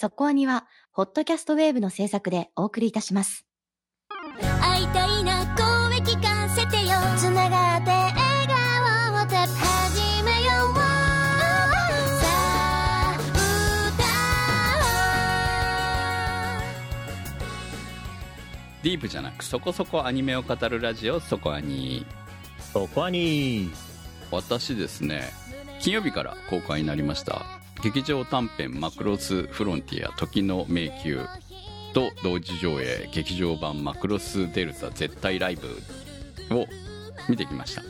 そこアニは、ホットキャストウェーブの制作でお送りいたします。会いたいな声聞かせてよ。つながって笑顔をた始めよう。さあディープじゃなくそこそこアニメを語るラジオそこアニそこはに私ですね金曜日から公開になりました劇場短編マクロスフロンティア時の迷宮と同時上映劇場版マクロスデルタ絶対ライブを見てきました。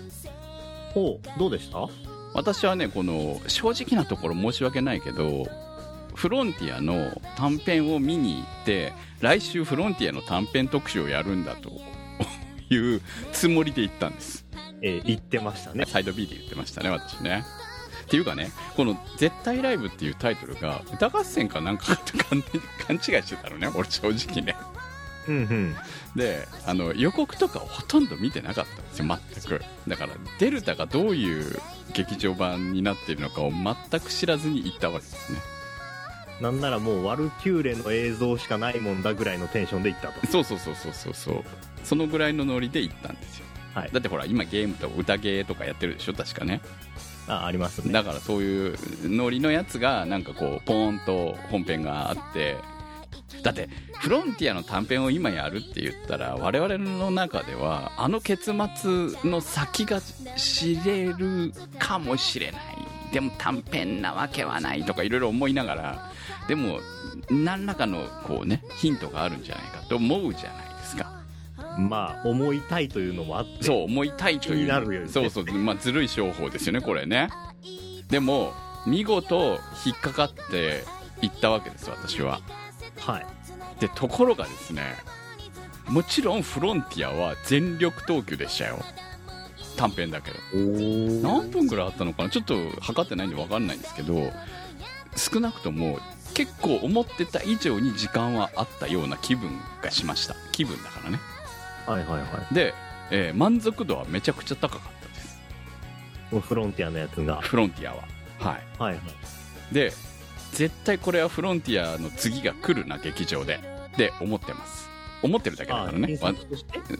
おうどうでした？私はねこの正直なところ申し訳ないけどフロンティアの短編を見に行って来週フロンティアの短編特集をやるんだというつもりで行ったんです。えー言ってましたね。サイド B で言ってましたね私ねっていうかねこの「絶対ライブ」っていうタイトルが歌合戦かなんかと勘勘違いしてたのね俺正直ねうんうん。であの予告とかをほとんど見てなかったんですよ全くだからデルタがどういう劇場版になっているのかを全く知らずに行ったわけですねなんならもうワルキューレの映像しかないもんだぐらいのテンションで行ったと。そうそうそうそうそうそうそのぐらいのノリで行ったんですよはい。だってほら今ゲームと歌ゲーとかやってるでしょ確かねあ、ありますね。だからそういうノリのやつがなんかこうポーンと本編があってだってフロンティアの短編を今やるって言ったら我々の中ではあの結末の先が知れるかもしれないでも短編なわけはないとかいろいろ思いながらでも何らかのこうねヒントがあるんじゃないかと思うじゃないですかまあ、思いたいというのもあって。そう思いたいというなるよね。そうそう、まあ、ずるい商法ですよねこれね。でも見事引っかかっていったわけです私は。はい。でところがですねもちろんフロンティアは全力投球でしたよ。短編だけど。お何分ぐらいあったのかな？ちょっと測ってないんで分かんないんですけど少なくとも結構思ってた以上に時間はあったような気分がしました。気分だからねはいはいはい。で、えー満足度はめちゃくちゃ高かったです。フロンティアのやつが。フロンティアは。はい。はいはい。で絶対これはフロンティアの次が来るな劇場で。って思ってます。思ってるだけだあからね。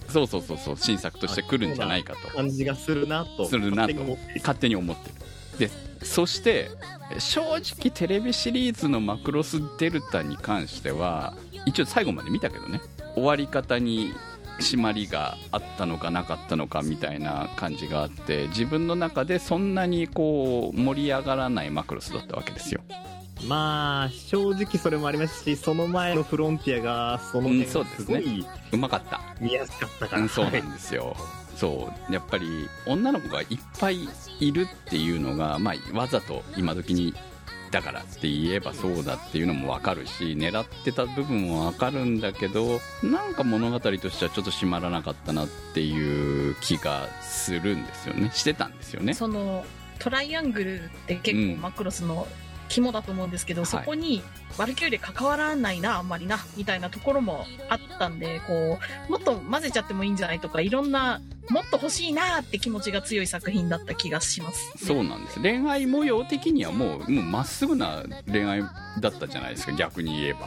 そうそうそうそう。新作として来るんじゃないかと。感じがするなと。するなと。勝手に思っている。勝手に思ってる。でそして正直テレビシリーズのマクロスデルタに関しては一応最後まで見たけどね。終わり方に締まりがあったのかなかったのかみたいな感じがあって自分の中でそんなにこう盛り上がらないマクロスだったわけですよ。まあ、正直それもありますし、その前のフロンティアが、そのうん辺そうですごいうまかった。見やすかったから。うんそうなんですよ。そう。やっぱり女の子がいっぱいいるっていうのが、まあ、わざと今時にだからって言えばそうだっていうのも分かるし狙ってた部分も分かるんだけどなんか物語としてはちょっと締まらなかったなっていう気がするんですよね。してたんですよね。そのトライアングルって結うん。構マクロスの肝だと思うんですけど、はい。そこにワルキューレ関わらないなあんまりなみたいなところもあったんでこうもっと混ぜちゃってもいいんじゃないとかいろんなもっと欲しいなって気持ちが強い作品だった気がします、そうなんです恋愛模様的にはもうもうまっすぐな恋愛だったじゃないですか逆に言えば。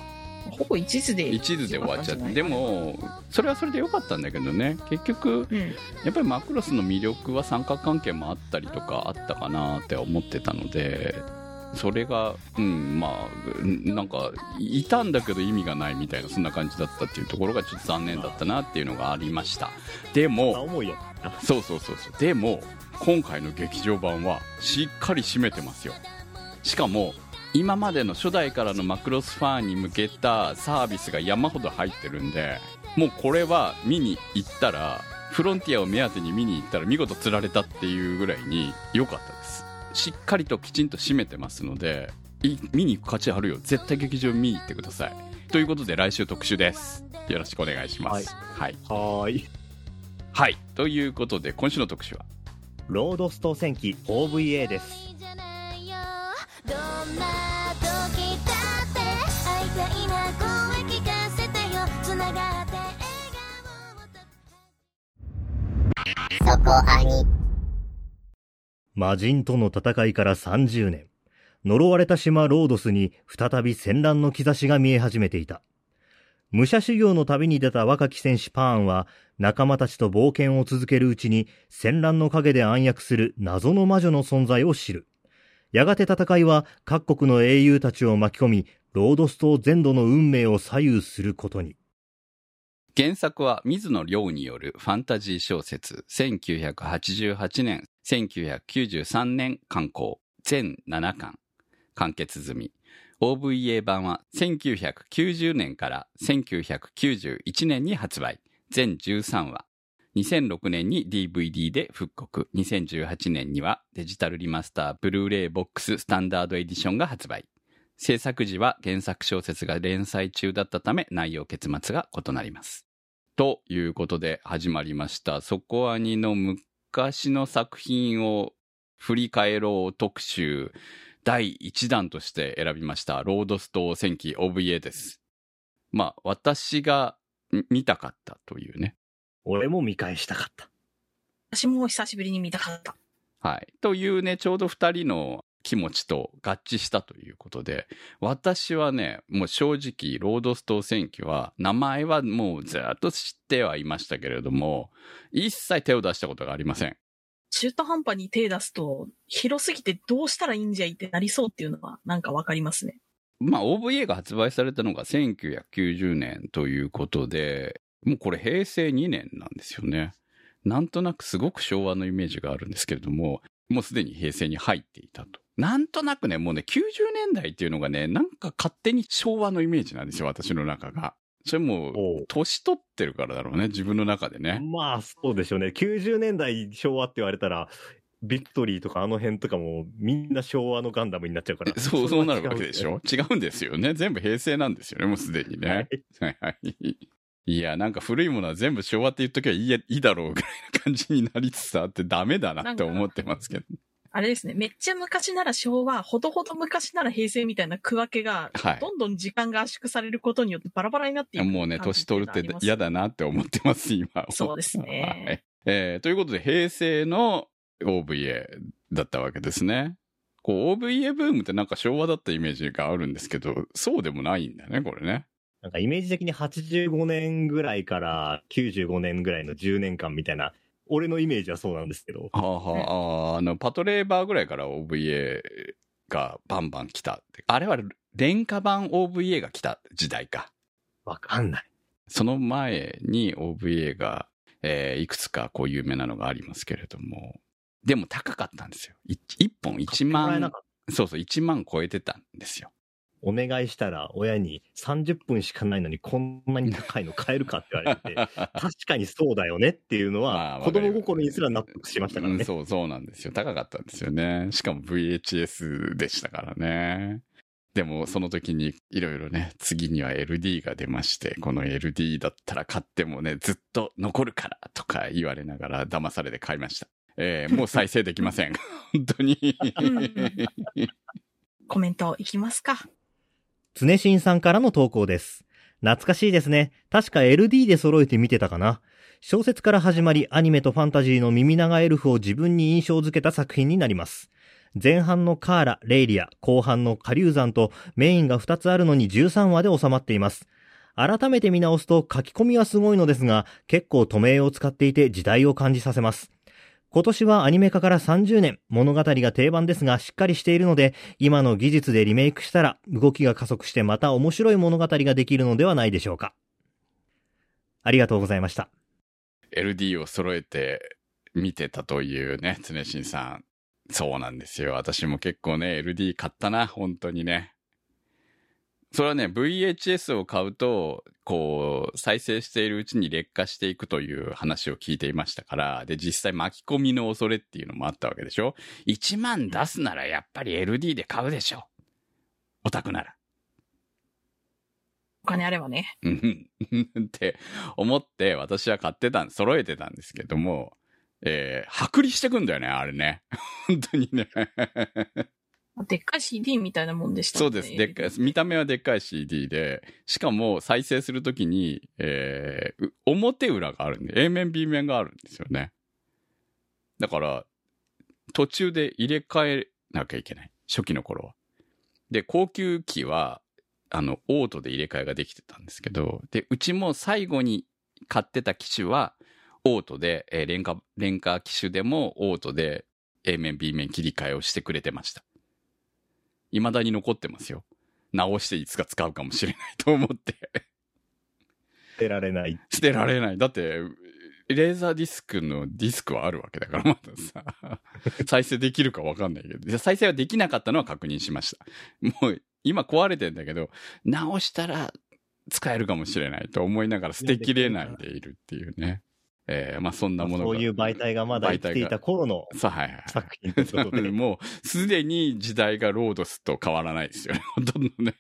ほぼ一途で一途で終わっちゃって。ででもそれはそれでよかったんだけどね。結局うん。やっぱりマクロスの魅力は三角関係もあったりとかあったかなって思ってたのでそれがうんまあなんかいたんだけど意味がないみたいなそんな感じだったっていうところがちょっと残念だったなっていうのがありました。であも。そうそうそうそう。でも今回の劇場版はしっかり締めてますよ。しかも今までの初代からのマクロスファンに向けたサービスが山ほど入ってるんでもうこれは見に行ったらフロンティアを目当てに見に行ったら見事釣られたっていうぐらいに良かったしっかりときちんと締めてますのでい見に行く価値あるよ。絶対劇場見に行ってください。ということで来週特集です。よろしくお願いします。はい、はーい。はい、ということで今週の特集は？ロードスト戦記 OVA です。じゃない魔人との戦いから30年。呪われた島ロードスに再び戦乱の兆しが見え始めていた。武者修行の旅に出た若き戦士パーンは、仲間たちと冒険を続けるうちに、戦乱の陰で暗躍する謎の魔女の存在を知る。やがて戦いは各国の英雄たちを巻き込み、ロードス島全土の運命を左右することに。原作は水野良によるファンタジー小説、1988年、1993年刊行、全7巻、完結済み。OVA 版は1990年から1991年に発売、全13話。2006年に DVD で復刻、2018年にはデジタルリマスターブルーレイボックススタンダードエディションが発売。制作時は原作小説が連載中だったため内容結末が異なります。ということで始まりました。そこアニの向昔の作品を振り返ろう特集第1弾として選びました。ロードスト戦記 OVA です。まあ、私がん見たかったというね。俺も見返したかった。私も久しぶりに見たかった。はい。というね、ちょうど二人の気持ちと合致したということで、私はね、もう正直、ロードスト戦記は、名前はもうずっと知ってはいましたけれども、一切手を出したことがありません。中途半端に手出すと、広すぎてどうしたらいいんじゃいってなりそうっていうのはなんかわかりますね。まあ、OVA が発売されたのが1990年ということで、もうこれ平成2年なんですよね。なんとなくすごく昭和のイメージがあるんですけれども、もうすでに平成に入っていたと。なんとなくね、もうね、90年代っていうのがね、なんか勝手に昭和のイメージなんですよ、私の中が。それも年取ってるからだろうね、自分の中でね。まあ、そうでしょうね。90年代昭和って言われたら、ビクトリーとかあの辺とかもみんな昭和のガンダムになっちゃうから。そう、そうなるわけでしょ？ょ違うんですよね。全部平成なんですよね、もうすでにね。はいはい。いや、なんか古いものは全部昭和って言っときゃいいやいいだろうぐらいな感じになりつつあってダメだなって思ってますけど。あれですね、めっちゃ昔なら昭和、ほどほど昔なら平成みたいな区分けが、はいどんどん時間が圧縮されることによってバラバラになっていくもうね、年取るって嫌だなって思ってます、今。そうですねはいえーということで、平成の OVA だったわけですね。こう、OVA ブームってなんか昭和だったイメージがあるんですけど、そうでもないんだよね、これね。なんかイメージ的に85年ぐらいから95年ぐらいの10年間みたいな、俺のイメージはそうなんですけど。はあはあ、あの、パトレーバーぐらいから OVA がバンバン来たって。あれは廉価版 OVA が来た時代か。わかんない。その前に OVA が、えーいくつかこう有名なのがありますけれども、でも高かったんですよ。い一本1買ってもらえな万そうそう、1万超えてたんですよ。お願いしたら親に30分しかないのにこんなに高いの買えるかって言われて、確かにそうだよねっていうのまあは、子供心にすら納得しましたからね。うんそうそうなんですよ。高かったんですよね。しかも VHS でしたからね。でもその時にいろいろね、次には LD が出まして、この LD だったら買ってもね、ずっと残るからとか言われながら騙されて買いました。えーもう再生できません。本当に。コメントいきますか。常新さんからの投稿です。懐かしいですね。確か LD で揃えて見てたかな。小説から始まりアニメとファンタジーの耳長エルフを自分に印象づけた作品になります。前半のカーラ、レイリア、後半の下流山とメインが2つあるのに13話で収まっています。改めて見直すと書き込みはすごいのですが、結構止めを使っていて時代を感じさせます。今年はアニメ化から30年、物語が定番ですがしっかりしているので、今の技術でリメイクしたら動きが加速してまた面白い物語ができるのではないでしょうか。ありがとうございました。LD を揃えて見てたというね、常新さん。そうなんですよ。私も結構ね、LD 買ったな、本当にね。それはね、VHS を買うと、こう、再生しているうちに劣化していくという話を聞いていましたから、で、実際巻き込みの恐れっていうのもあったわけでしょ ?1 万出すならやっぱり LD で買うでしょオタクなら。お金あればね。うん って思って私は買ってたん、揃えてたんですけども、えー、剥離してくんだよね、あれね。本当にね。でっかい CD みたいなもんでしたねそうです。でっかい、見た目はでっかい CD で、しかも再生するときに、えー、表裏があるんで、A 面 B 面があるんですよね。だから、途中で入れ替えなきゃいけない。初期の頃は。で、高級機は、あの、オートで入れ替えができてたんですけど、で、うちも最後に買ってた機種は、オートで、えー、廉価、廉価機種でもオートで A 面 B 面切り替えをしてくれてました。未だに残ってますよ。直していつか使うかもしれないと思って。捨てられない。捨てられない。だって、レーザーディスクのディスクはあるわけだから、まださ、再生できるかわかんないけど、で再生はできなかったのは確認しました。もう、今壊れてんだけど、直したら使えるかもしれないと思いながら捨てきれないでいるっていうね。えー、まあそんなものが。そういう媒体がまだ生きていた頃の。作品ということで。もう、すでに時代がロードスと変わらないですよね。ほとんどね。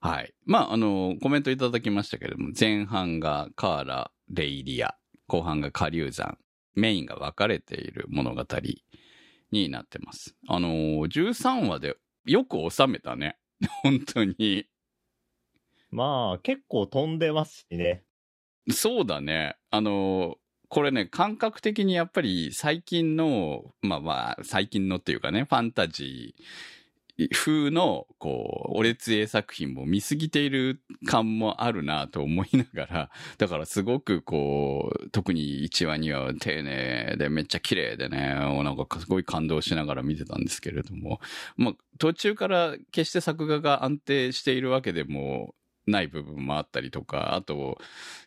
はい。まあ、あの、コメントいただきましたけれども、前半がカーラ、レイリア、後半が下流山、メインが分かれている物語になってます。あの、13話でよく収めたね。本当に。まあ、結構飛んでますしね。そうだね。あの、これね、感覚的にやっぱり最近の、まあまあ、最近のっていうかね、ファンタジー風の、こう、お列絵作品も見すぎている感もあるなと思いながら、だからすごくこう、特に1話には丁寧でめっちゃ綺麗でね、なんかすごい感動しながら見てたんですけれども、まあ、途中から決して作画が安定しているわけでもない部分もあったりとか、あと、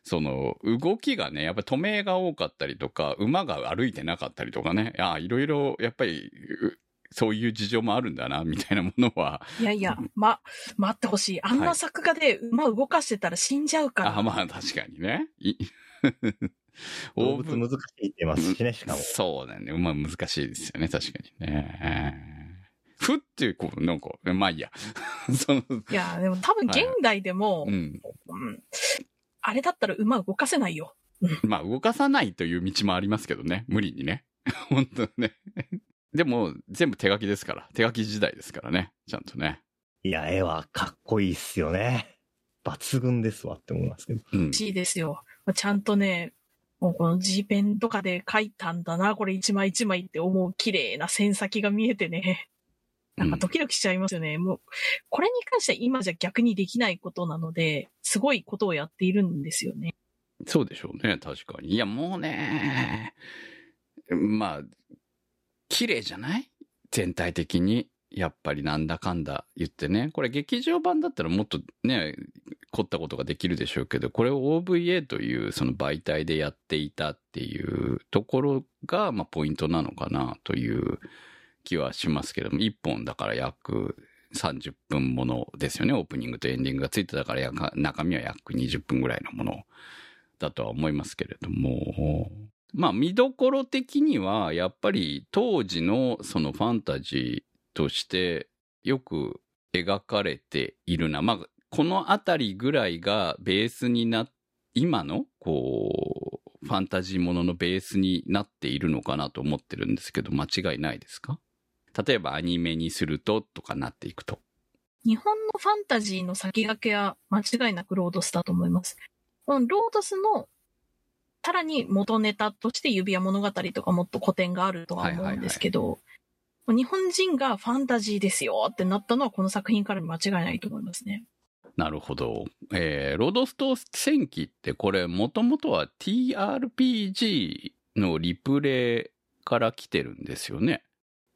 その、動きがね、やっぱり止めが多かったりとか、馬が歩いてなかったりとかね、ああ、いろいろ、やっぱり、うそういう事情もあるんだな、みたいなものは、いやいや、ま、待ってほしい。あんな作画で馬動かしてたら死んじゃうから。あまあ確かにね。い 動物難しいって言ってますしね、しかも。そうだね。まあ難しいですよね、確かにね。ふって、こう、なんか、まあいいや。その、いや、でも多分現代でも、うん。うんあれだったら馬動かせないよ。まあ動かさないという道もありますけどね。無理にね。本当ね。でも、全部手書きですから。手書き時代ですからね。ちゃんとね。いや、絵はかっこいいっすよね。抜群ですわって思いますけど。うん欲。しいですよ。ちゃんとね、もうこの G ペンとかで書いたんだな、これ一枚一枚って思う綺麗な線先が見えてね。なんかドキドキしちゃいますよね。もう、これに関しては今じゃ逆にできないことなので、すごいことをやっているんですよね。そうでしょうね。確かに。いや、もうね、まあ、綺麗じゃない？全体的に。やっぱりなんだかんだ言ってね。これ劇場版だったらもっとね、凝ったことができるでしょうけど、これを OVA というその媒体でやっていたっていうところが、まあポイントなのかなという気はしますけども、1本だから約30分ものですよね。オープニングとエンディングがついてたから、中身は約20分ぐらいのものだとは思いますけれども、まあ見どころ的には、やっぱり当時のそのファンタジーとしてよく描かれているな。まあ、このあたりぐらいがベースにな、今の、こう、ファンタジーもののベースになっているのかなと思ってるんですけど、間違いないですか？例えばアニメにするととかなっていくと。日本のファンタジーの先駆けは間違いなくロードスだと思います。ロードスの、さらに元ネタとして指輪物語とかもっと古典があるとは思うんですけど、日本人がファンタジーですよってなったのはこの作品からに間違いないと思いますね。なるほど。えー、ロードスト戦記ってこれもともとは TRPG のリプレイから来てるんですよね。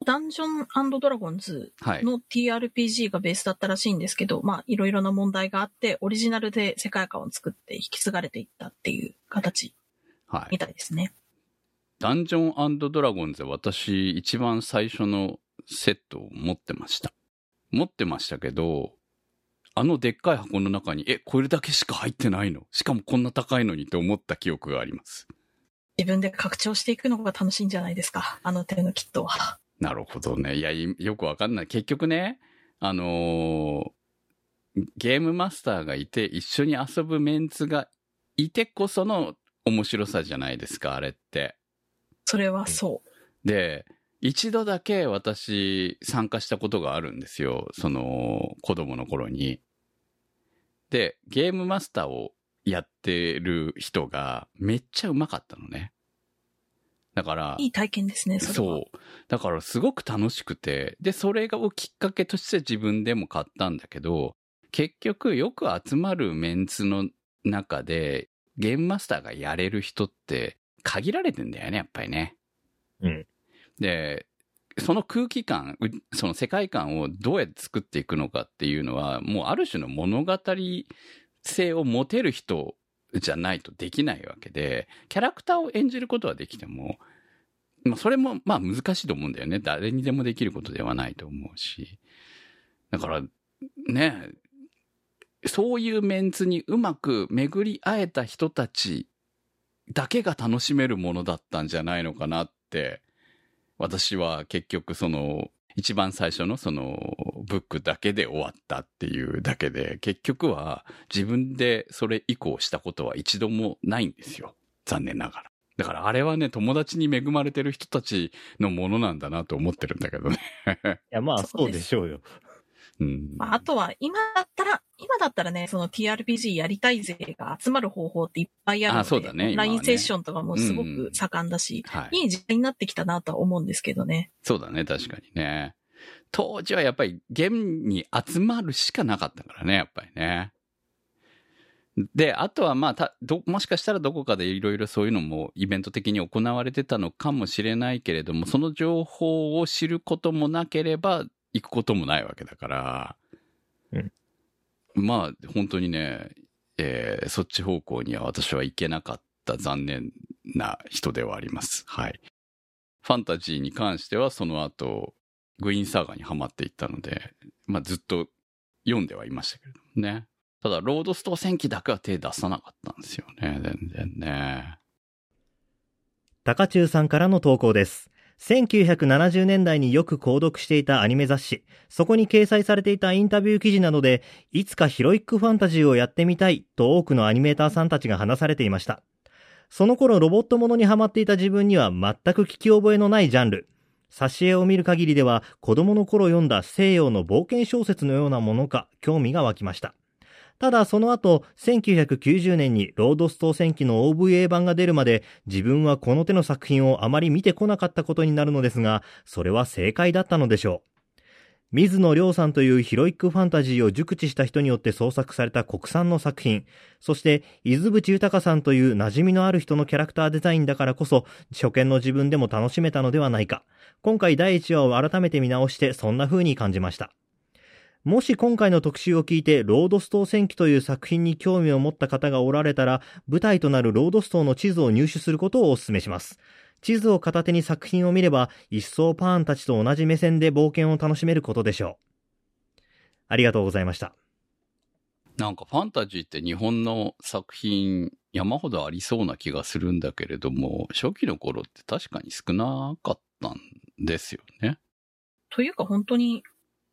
ダンジョンドラゴンズはい。の TRPG がベースだったらしいんですけど、まあいろいろな問題があって、オリジナルで世界観を作って引き継がれていったっていう形はいみ。たいですね。ダンジョンドラゴンズ私一番最初のセットを持ってました。持ってましたけど、あのでっかい箱の中に、え、これだけしか入ってないの？しかもこんな高いのにって思った記憶があります。自分で拡張していくのが楽しいんじゃないですか？あの手のキットは。なるほどね。いや、いよくわかんない。結局ね、あのーゲームマスターがいて一緒に遊ぶメンツがいてこその面白さじゃないですか、あれって。それはそう。で、一度だけ私参加したことがあるんですよ。その子供の頃に。で、ゲームマスターをやってる人がめっちゃうまかったのね。だから、いい体験ですね、それは。そう。だからすごく楽しくて、で、それをきっかけとして自分でも買ったんだけど、結局よく集まるメンツの中で、ゲームマスターがやれる人って限られてんだよね、やっぱりね。うん。で、その空気感、うその世界観をどうやって作っていくのかっていうのは、もうある種の物語性を持てる人じゃないとできないわけで、キャラクターを演じることはできても、まあそれもまあ難しいと思うんだよね。誰にでもできることではないと思うし。だから、ね、そういうメンツにうまく巡り会えた人たちだけが楽しめるものだったんじゃないのかなって、私は結局その、一番最初のその、ブックだけで終わったっていうだけで、結局は自分でそれ以降したことは一度もないんですよ。残念ながら。だからあれはね、友達に恵まれてる人たちのものなんだなと思ってるんだけどね。いや、まあ、そうでしょうよ。うん。まあ、あとは、今だったら、今だったらね、その TRPG やりたい勢が集まる方法っていっぱいあるので、あそうだねオンラインセッションとかもすごく盛んだし、はい。いい時代になってきたなとは思うんですけどね。そうだね、確かにね。当時はやっぱりゲームに集まるしかなかったからね、やっぱりね。で、あとはまあ、たどもしかしたらどこかでいろいろそういうのもイベント的に行われてたのかもしれないけれども、その情報を知ることもなければ行くこともないわけだから、うんまあ、本当にね、えーそっち方向には私は行けなかった残念な人ではあります。はい。ファンタジーに関してはその後、グイーンサーガにハマっていったので、まあずっと読んではいましたけれどもね。ただ、ロードストー戦記だけは手出さなかったんですよね、全然ね。高中さんからの投稿です。1970年代によく購読していたアニメ雑誌、そこに掲載されていたインタビュー記事などで、いつかヒロイックファンタジーをやってみたいと多くのアニメーターさんたちが話されていました。その頃ロボットものにハマっていた自分には全く聞き覚えのないジャンル。挿絵を見る限りでは子供の頃読んだ西洋の冒険小説のようなものか興味が湧きました。ただその後、1990年にロードストー戦記の OVA 版が出るまで自分はこの手の作品をあまり見てこなかったことになるのですが、それは正解だったのでしょう。水野亮さんというヒロイックファンタジーを熟知した人によって創作された国産の作品、そして伊豆淵豊さんという馴染みのある人のキャラクターデザインだからこそ、初見の自分でも楽しめたのではないか。今回第1話を改めて見直してそんな風に感じました。もし今回の特集を聞いて、ロードストー戦記という作品に興味を持った方がおられたら、舞台となるロードストーの地図を入手することをお勧めします。地図を片手に作品を見れば、一層パーンたちと同じ目線で冒険を楽しめることでしょう。ありがとうございました。なんかファンタジーって日本の作品山ほどありそうな気がするんだけれども、初期の頃って確かに少なかったんですよね。というか本当に、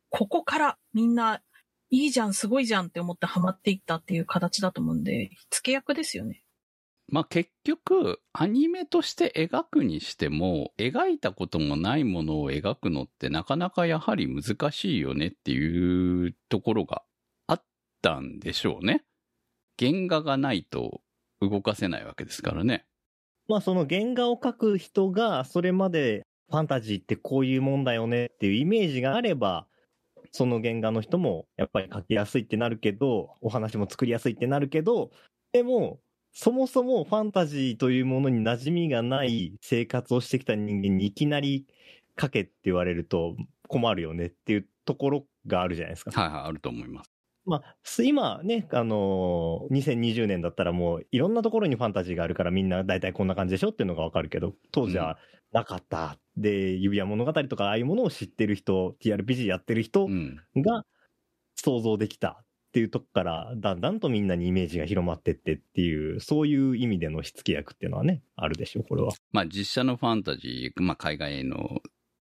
ここからみんな、いいじゃん、すごいじゃんって思ってハマっていったっていう形だと思うんで、付け役ですよね。まあ結局、アニメとして描くにしても、描いたこともないものを描くのってなかなかやはり難しいよねっていうところがあったんでしょうね。原画がないと動かせないわけですからね。まあその原画を描く人が、それまでファンタジーってこういうもんだよねっていうイメージがあれば、その原画の人もやっぱり描きやすいってなるけど、お話も作りやすいってなるけど、でも、そもそもファンタジーというものに馴染みがない生活をしてきた人間にいきなり書けって言われると困るよねっていうところがあるじゃないですか。はいはい、あると思います。まあ、す今ね、あのー2020年だったらもういろんなところにファンタジーがあるからみんな大体こんな感じでしょっていうのがわかるけど、当時はなかった。で、指輪物語とかああいうものを知ってる人、TRPG やってる人うん。が想像できたっていうとこから、だんだんとみんなにイメージが広まってってっていう、そういう意味での火付け役っていうのはね、あるでしょう、これは。まあ実写のファンタジー、まあ海外の、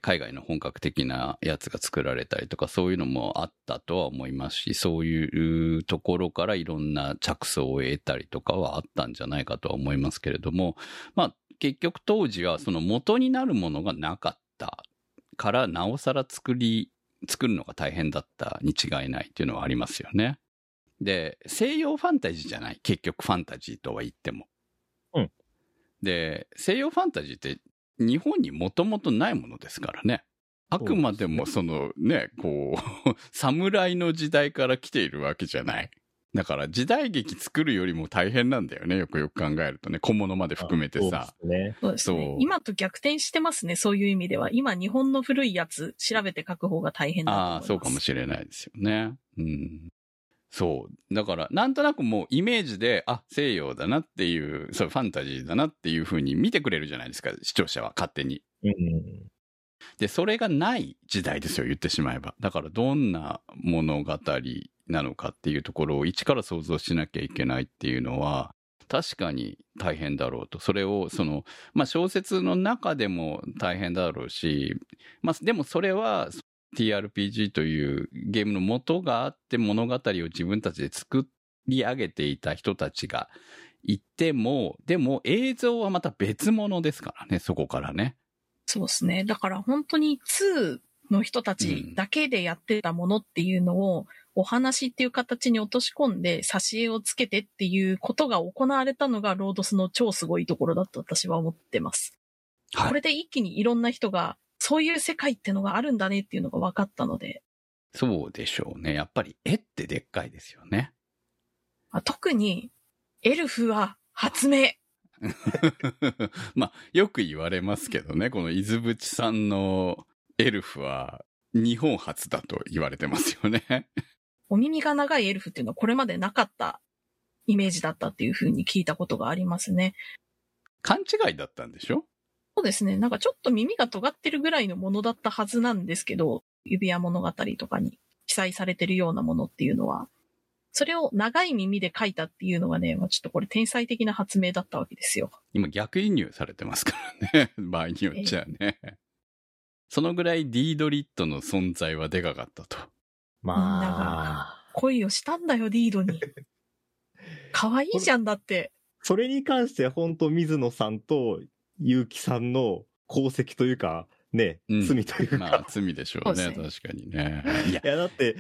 海外の本格的なやつが作られたりとかそういうのもあったとは思いますし、そういうところからいろんな着想を得たりとかはあったんじゃないかとは思いますけれども、まあ結局当時はその元になるものがなかったからなおさら作り、作るのが大変だったに違いないっていうのはありますよね。で、西洋ファンタジーじゃない。結局ファンタジーとは言っても。うん。で、西洋ファンタジーって日本にもともとないものですからね。あくまでもそのね、こう、侍の時代から来ているわけじゃない。だから時代劇作るよりも大変なんだよね。よくよく考えるとね。小物まで含めてさ。そうですね。ね。今と逆転してますね、そういう意味では。今、日本の古いやつ、調べて書く方が大変だと思いああ。そうかもしれないですよね。うん。そう。だから、なんとなくもうイメージで、あ、西洋だなっていう、そう、ファンタジーだなっていう風に見てくれるじゃないですか、視聴者は勝手に。うん。で、それがない時代ですよ、言ってしまえば。だから、どんな物語なのかっていうところを一から想像しなきゃいけないっていうのは、確かに大変だろうと。それを、その、まあ、小説の中でも大変だろうし、まあ、でもそれは、TRPG というゲームの元があって物語を自分たちで作り上げていた人たちがいても、でも映像はまた別物ですからね、そこからね。そうですね。だから本当に2の人たちだけでやってたものっていうのを、お話っていう形に落とし込んで、挿絵をつけてっていうことが行われたのが、ロードスの超すごいところだと私は思ってます。はいこれで一気にいろんな人が、そういう世界ってのがあるんだねっていうのが分かったので、そうでしょうね。やっぱり絵ってでっかいですよね。まあ特に、エルフは発明。まあ、よく言われますけどね、この伊豆淵さんのエルフは日本初だと言われてますよね。お耳が長いエルフっていうのはこれまでなかったイメージだったっていうふうに聞いたことがありますね。勘違いだったんでしょ？そうですね。なんかちょっと耳が尖ってるぐらいのものだったはずなんですけど、指輪物語とかに記載されてるようなものっていうのは、それを長い耳で書いたっていうのがね、まあ、ちょっとこれ天才的な発明だったわけですよ。今逆輸入されてますからね。場合によっちゃね。そのぐらいディードリットの存在はでかかったと。まあ、恋をしたんだよ、ディードに。可愛いじゃんだって。それに関しては本当水野さんと結城さんの功績というか、ね、うん罪というか。まあ、罪でしょうね。確かにね。いやい、や、だって、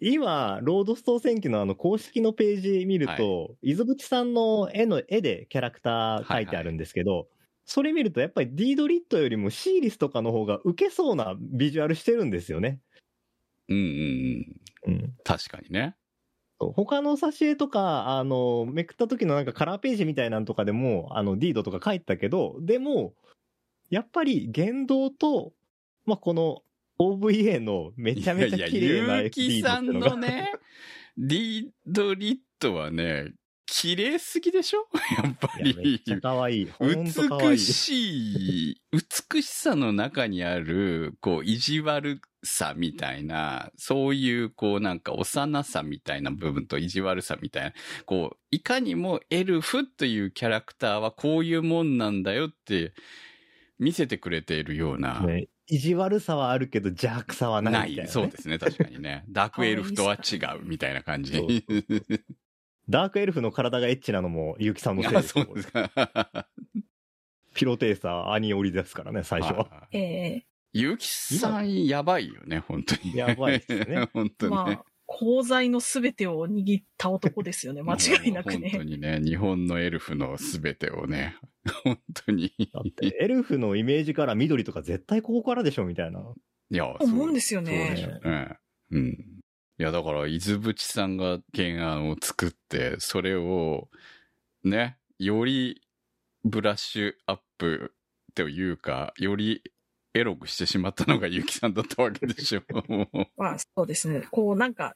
今、ロードストー戦記のあの公式のページ見ると、伊豆淵さんの絵の絵でキャラクター書いてあるんですけど、それ見るとやっぱりディードリットよりもシーリスとかの方が受けそうなビジュアルしてるんですよね。うんうんうん。うん。確かにね。他の挿絵とか、あの、めくった時のなんかカラーページみたいなんとかでも、あの、ディードとか書いてたけど、でも、やっぱり言動と、まあ、この OVA のめちゃめちゃ綺麗ないやいや、結城さんのね、ディードリットはね、綺麗すぎでしょ？やっぱり。可愛い。美しい、美しさの中にある、こう、意地悪さみたいな、そういう、こう、なんか、幼さみたいな部分と意地悪さみたいな、こう、いかにもエルフというキャラクターはこういうもんなんだよって、見せてくれているような、ね意地悪さはあるけど邪悪さはなないいみたいな、ね。そうですね、確かにね。ダークエルフとは違うみたいな感じ。そうダークエルフの体がエッチなのも結城さんのせいあですよそうですか。ピロテーサー、兄折りですからね、最初は。はいえゆきさん、やばいよね、本当に。やばいですねえ 本当にね。まあ、功罪のすべてを握った男ですよね。間違いなくもう本当ね。にね、日本のエルフのすべてをね、本当に。だって、エルフのイメージから緑とか絶対ここからでしょ、みたいな。いや、思うんですよそうねでしょうね。うん。いや、だから、伊豆淵さんが原案を作って、それを、ね、よりブラッシュアップというか、よりエロくしてしまったのがゆきさんだったわけでしょ。まあ、そうですね。こう、なんか、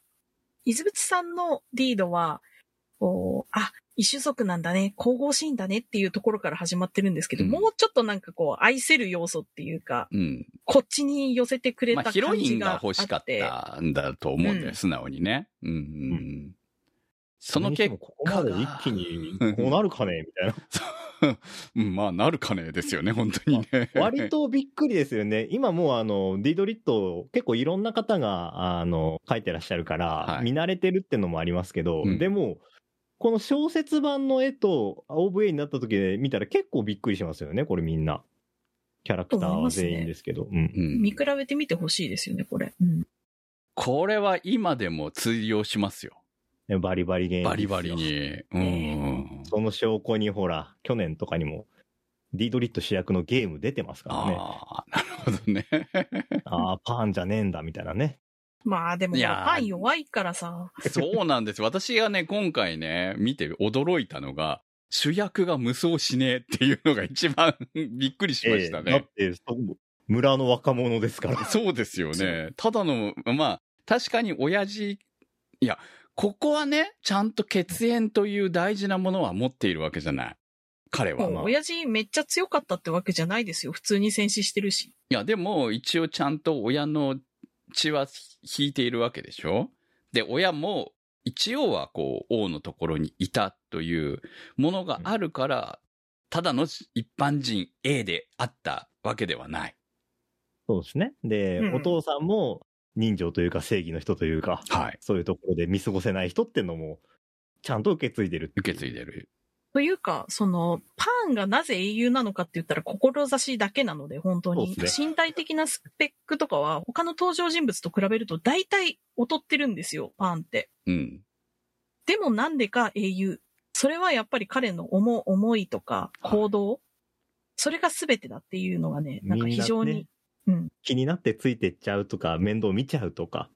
伊豆淵さんのリードは、こう、あ、異種族なんだね、神々しいんだねっていうところから始まってるんですけど、うんもうちょっとなんかこう、愛せる要素っていうか、うん。こっちに寄せてくれまあ、た感ヒロインじがあって。が欲しかったんだと思うんだよ、うん素直にね。うん、うんうん。その結にしてもここまで一気にこうなるかねみたいな。果、うんまあ、なるかねですよね、本当にね。割とびっくりですよね。今もうあの、ディードリット結構いろんな方が、あの、書いてらっしゃるから、はい見慣れてるってのもありますけど、うんでも、この小説版の絵と OVA になった時で見たら結構びっくりしますよね、これみんな。キャラクターは全員ですけど。うん。うん見比べてみてほしいですよね、これ。うん。これは今でも通用しますよ。ねバリバリゲーム。バリバリ。に。うん。その証拠にほら、去年とかにもディードリット主役のゲーム出てますからね。ああ、なるほどね。ああ、パンじゃねえんだ、みたいなね。まあでも、いやーパン弱いからさ。そうなんです。私がね、今回ね、見て驚いたのが、主役が無双しねえっていうのが一番びっくりしましたええだっね。て、そう村の若者ですから。そうですよね。ただの、まあ、確かに親父、いや、ここはね、ちゃんと血縁という大事なものは持っているわけじゃない。彼は。まあ親父めっちゃ強かったってわけじゃないですよ。普通に戦死してるし。いや、でも、一応ちゃんと親の血は引いているわけでしょ？で、親も、一応はこう、王のところにいたというものがあるから、ただの一般人 A であったわけではない。そうですね。で、うんお父さんも人情というか正義の人というか、はい。そういうところで見過ごせない人っていうのも、ちゃんと受け継いでる受け継いでる。というか、その、パンがなぜ英雄なのかって言ったら、志だけなので、本当に。そうです身体的なスペックとかは、他の登場人物と比べると、大体劣ってるんですよ、パンって。うん。でもなんでか英雄。それはやっぱり彼の思思いとか行動、それが全てだっていうのがね、なんか非常に、ねうん。気になってついてっちゃうとか、面倒見ちゃうとか。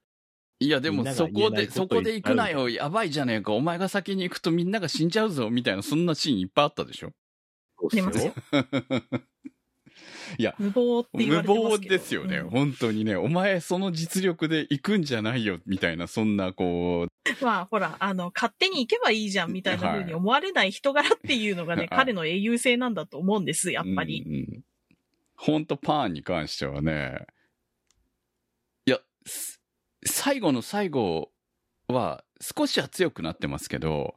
いや、でもそこで、そこで行くなよ、やばいじゃねえか、お前が先に行くとみんなが死んじゃうぞ、みたいな、そんなシーンいっぱいあったでしょ？出ますよ。無謀って言無われてますけど。謀ですよね、うん本当にね。お前その実力で行くんじゃないよ、みたいな、そんなこう、まあ、ほら、あの、勝手に行けばいいじゃんみたいな風に思われない人柄っていうのがね、はい彼の英雄性なんだと思うんです、やっぱり。うんうん。ほんとパーンに関してはね、いや、す最後の最後は少しは強くなってますけど、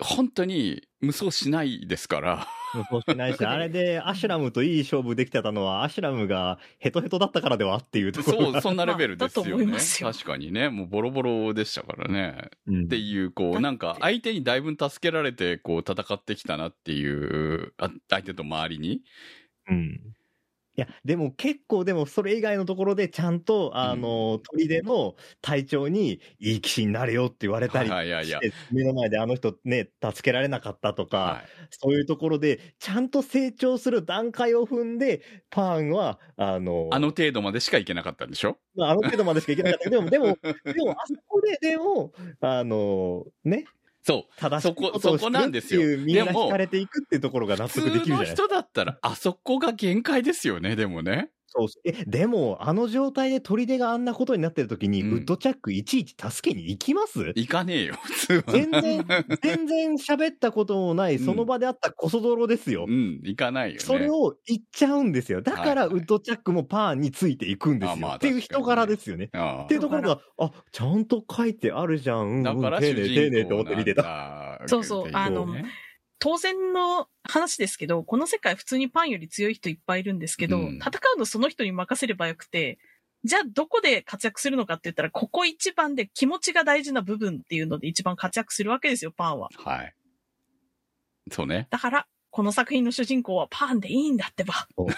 本当に無双しないですから。そうしないし、あれでアシュラムといい勝負できてたのは、アシュラムがヘトヘトだったからではっていうところそう、が。そんなレベルですよね。思いますよ確かにね、もうボロボロでしたからね。うんっていう、こう、なんか、相手にだいぶ助けられて、こう、戦ってきたなっていう、あ相手と周りに。うん。いや、でも結構でもそれ以外のところでちゃんと、あの、砦の隊長にいい騎士になれよって言われたりはいはいはいして、目の前であの人ね、助けられなかったとか、はい。そういうところで、ちゃんと成長する段階を踏んで、パーンは、あの、あの程度までしかいけなかったんでしょ？まあ、あの程度までしかいけなかった。けど、でも、でも、でも、あそこで、でも、あの、ね、そう。正しいそこことをそこなんですよしてるっていうみんなでも惹かれていくっていうところが納普通得できるじゃないですか。の人だったら、あそこが限界ですよね、でもね。そうそうえ、でも、あの状態で砦があんなことになってる時に、うんウッドチャックいちいち助けに行きます？行かねえよ、普通は。全然、全然喋ったこともない、その場であったコソ泥ですよう。ん、行かないよね。それを言っちゃうんですよ。だから、ウッドチャックもパーンについていくんですよ。あまあっていう人柄ですよね。ああっていうところが、あ、ちゃんと書いてあるじゃん。うん、だから丁主人寧丁寧って思って見てた。た そうそうあの当然の話ですけど、この世界普通にパンより強い人いっぱいいるんですけど、うん戦うのその人に任せればよくて、じゃあどこで活躍するのかって言ったら、ここ一番で気持ちが大事な部分っていうので一番活躍するわけですよ、パンは。はい。そうね。だから、この作品の主人公はパンでいいんだってば。そう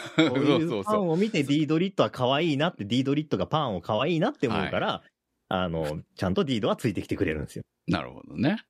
そうパンを見てディードリットは可愛いなって、ディードリットがパンを可愛いなって思うから、あの、ちゃんとディードはついてきてくれるんですよ。なるほどね。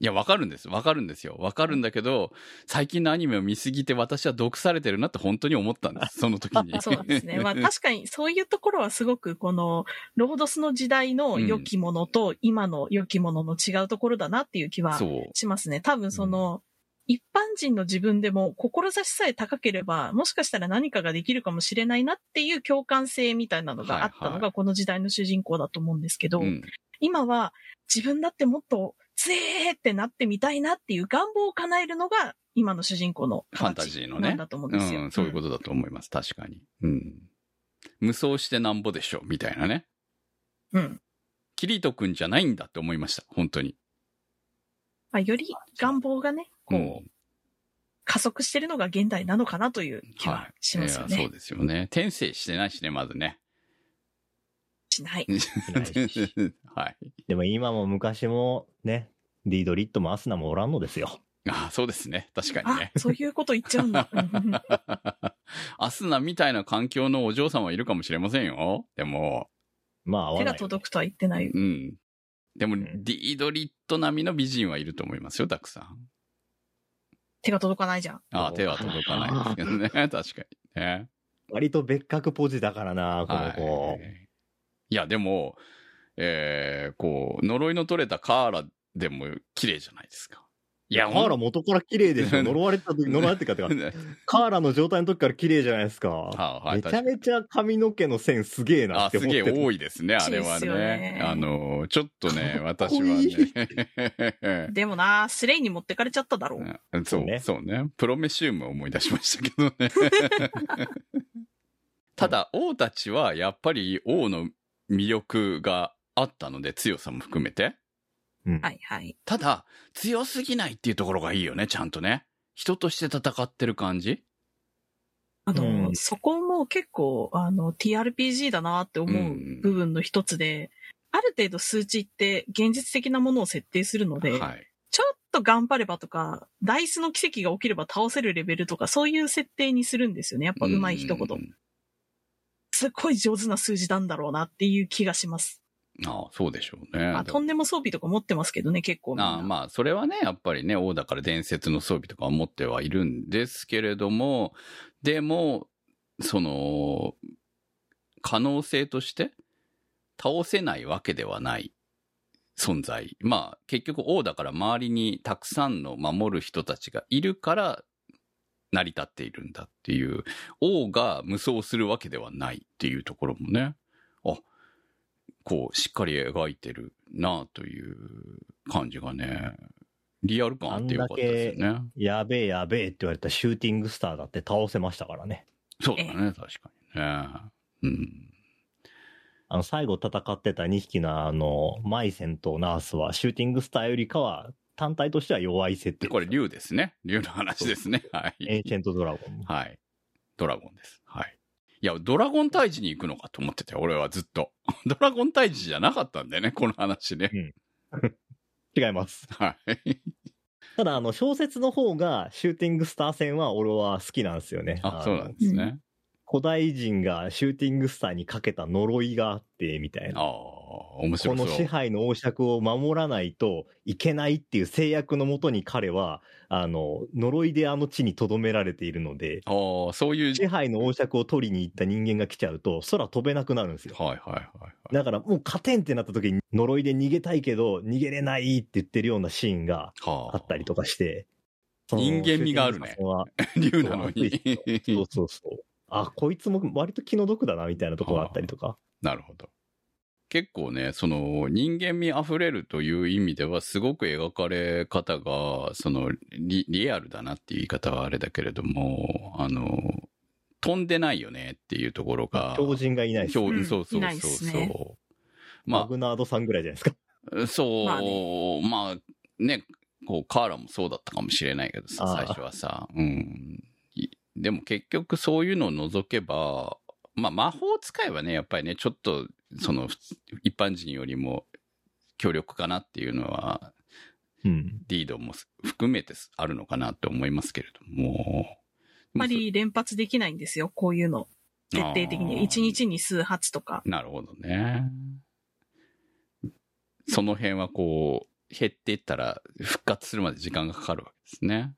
いや、わかるんです。わかるんですよ。わかるんだけど、最近のアニメを見すぎて私は毒されてるなって本当に思ったんです。その時に。そうですね。まあ 確かにそういうところはすごくこのロードスの時代の良きものと今の良きものの違うところだなっていう気は。しますね。多分その、一般人の自分でも志さえ高ければ、もしかしたら何かができるかもしれないなっていう共感性みたいなのがあったはいはのがこの時代の主人公だと思うんですけど、うん。今は自分だってもっと強えってなってみたいなっていう願望を叶えるのが今の主人公のファンタジーのねだと思うんですよ。うん、そういうことだと思います。確かに。うん。無双してなんぼでしょ、みたいなね。うん。うん。キリト君じゃないんだって思いました。本当に。まあ、より願望がね、こう、うん加速してるのが現代なのかなという気はしますよね。いやそうですよね。転生してないしね、まずね。しない。ないしはい。でも今も昔もね、ディードリットもアスナもおらんのですよ。ああ、そうですね。確かにあね、。そういうこと言っちゃうんだ。アスナみたいな環境のお嬢様いるかもしれませんよ。でも、まあ合わ手ない。が届くとは言ってない。うん。でも、んディードリット並みの美人はいると思いますよ、たくさん。手が届かないじゃん。ああ、手は届かないですけどね。確かにね。割と別格ポジだからな、この子。はい。いや、でも、えー、こう、呪いの取れたカーラでも綺麗じゃないですか。いや、カーラ元から綺麗でしょ。呪われた時、呪われてかってか、カーラの状態の時から綺麗じゃないですか。は あはいめちゃめちゃ髪の毛の線すげえなって思ってたげえ多いですね、あれはねね。あの、ちょっとね、私はね。でもな、スレイに持ってかれちゃっただろう。うんそうねそうね。プロメシウムを思い出しましたけどね。ただ、王たちはやっぱり王の魅力があったので、強さも含めて。うんはいはい。ただ、強すぎないっていうところがいいよね、ちゃんとね。人として戦ってる感じあの、うんそこも結構、あの、TRPG だなって思う部分の一つで、ある程度数値って現実的なものを設定するので、はい。ちょっと頑張ればとか、ダイスの奇跡が起きれば倒せるレベルとか、そういう設定にするんですよね。やっぱ上手い人ほどう。んすっごい上手な数字なんだろうなっていう気がします。ああ、そうでしょうね。あ、とんでも装備とか持ってますけどね、結構。ああまあ、それはね、やっぱりね、王だから伝説の装備とかは持ってはいるんですけれども、でも、その、可能性として、倒せないわけではない存在。まあ、結局王だから周りにたくさんの守る人たちがいるから、成り立っているんだっていう、王が無双するわけではないっていうところもね、あ、こう、しっかり描いてるなという感じがね、リアル感あってよかったですよね。やべえやべえって言われたシューティングスターだって倒せましたからね。そうだね、確かにね。うん。あの、最後戦ってた2匹のあの、マイセンとナースはシューティングスターよりかは単体としては弱い設定。で、これ、竜ですね。竜の話ですね。はい。エンシェントドラゴン。はい。ドラゴンです。はい。いや、ドラゴン退治に行くのかと思ってたよ、俺はずっと。ドラゴン退治じゃなかったんだよね、この話ね。違います。はい。ただ、あの、小説の方がシューティングスター戦は俺は好きなんですよね。あ、のそうなんですね。古代人がシューティングスターにかけた呪いがあって、みたいな。ああ、面白そう。この支配の王爵を守らないといけないっていう制約のもとに彼は、あの、呪いであの地に留められているので、ああ、そういう。支配の王爵を取りに行った人間が来ちゃうと、空飛べなくなるんですよ。はいはいはいはい。だからもう勝てんってなった時に呪いで逃げたいけど、逃げれないって言ってるようなシーンがはあったりとかして。人間味があるね竜 なのに。そうそうそう。あ、こいつも割と気の毒だな、みたいなところがあったりとか。なるほど。結構ね、その人間味あふれるという意味ではすごく描かれ方が、そのリリアルだなっていう言い方はあれだけれども、あの、飛んでないよねっていうところが。強人がいないです。標うんそうそうそうそう。すねマまグナードさんぐらいじゃないですか。あ、そう、ままああね、こう、カーラもそうだったかもしれないけどさ、ああ最初はさ、うん。いでも結局そういうのを除けば、まあ魔法使いはね、やっぱりね、ちょっと、その、一般人よりも強力かなっていうのは、うん。リードも含めてあるのかなって思いますけれども。やっぱり連発できないんですよ、こういうの。徹底的に。あー1日に数発とか。なるほどね。その辺はこう、減っていったら復活するまで時間がかかるわけですね。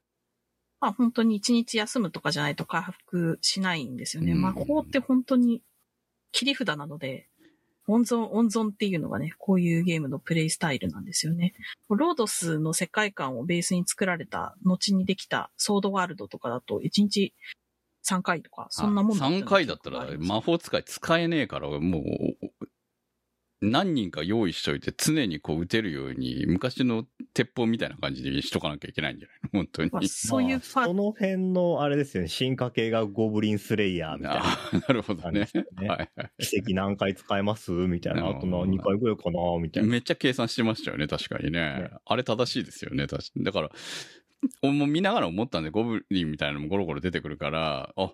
まあ本当に1日休むとかじゃないと回復しないんですよね。うん魔法って本当に切り札なので、温存、温存っていうのがね、こういうゲームのプレイスタイルなんですよね。ロードスの世界観をベースに作られた後にできたソードワールドとかだと1日3回とか、そんなもん3回だったら魔法法使い使えねえから、もう、何人か用意しといて常にこう撃てるように、昔の鉄砲みたいな感じにしとかなきゃいけないんじゃないの？本当に。まあそういうパまあその辺の、あれですよね、進化系がゴブリンスレイヤーみたいな。ああ、なるほどね。感じですねはいはい。奇跡何回使えます？みたいな。あとな、うん2回ぐらいかな？みたいな。めっちゃ計算してましたよね、確かにね。ねあれ正しいですよね、確かに。だから、俺も見ながら思ったんで、ゴブリンみたいなのもゴロゴロ出てくるから、あ、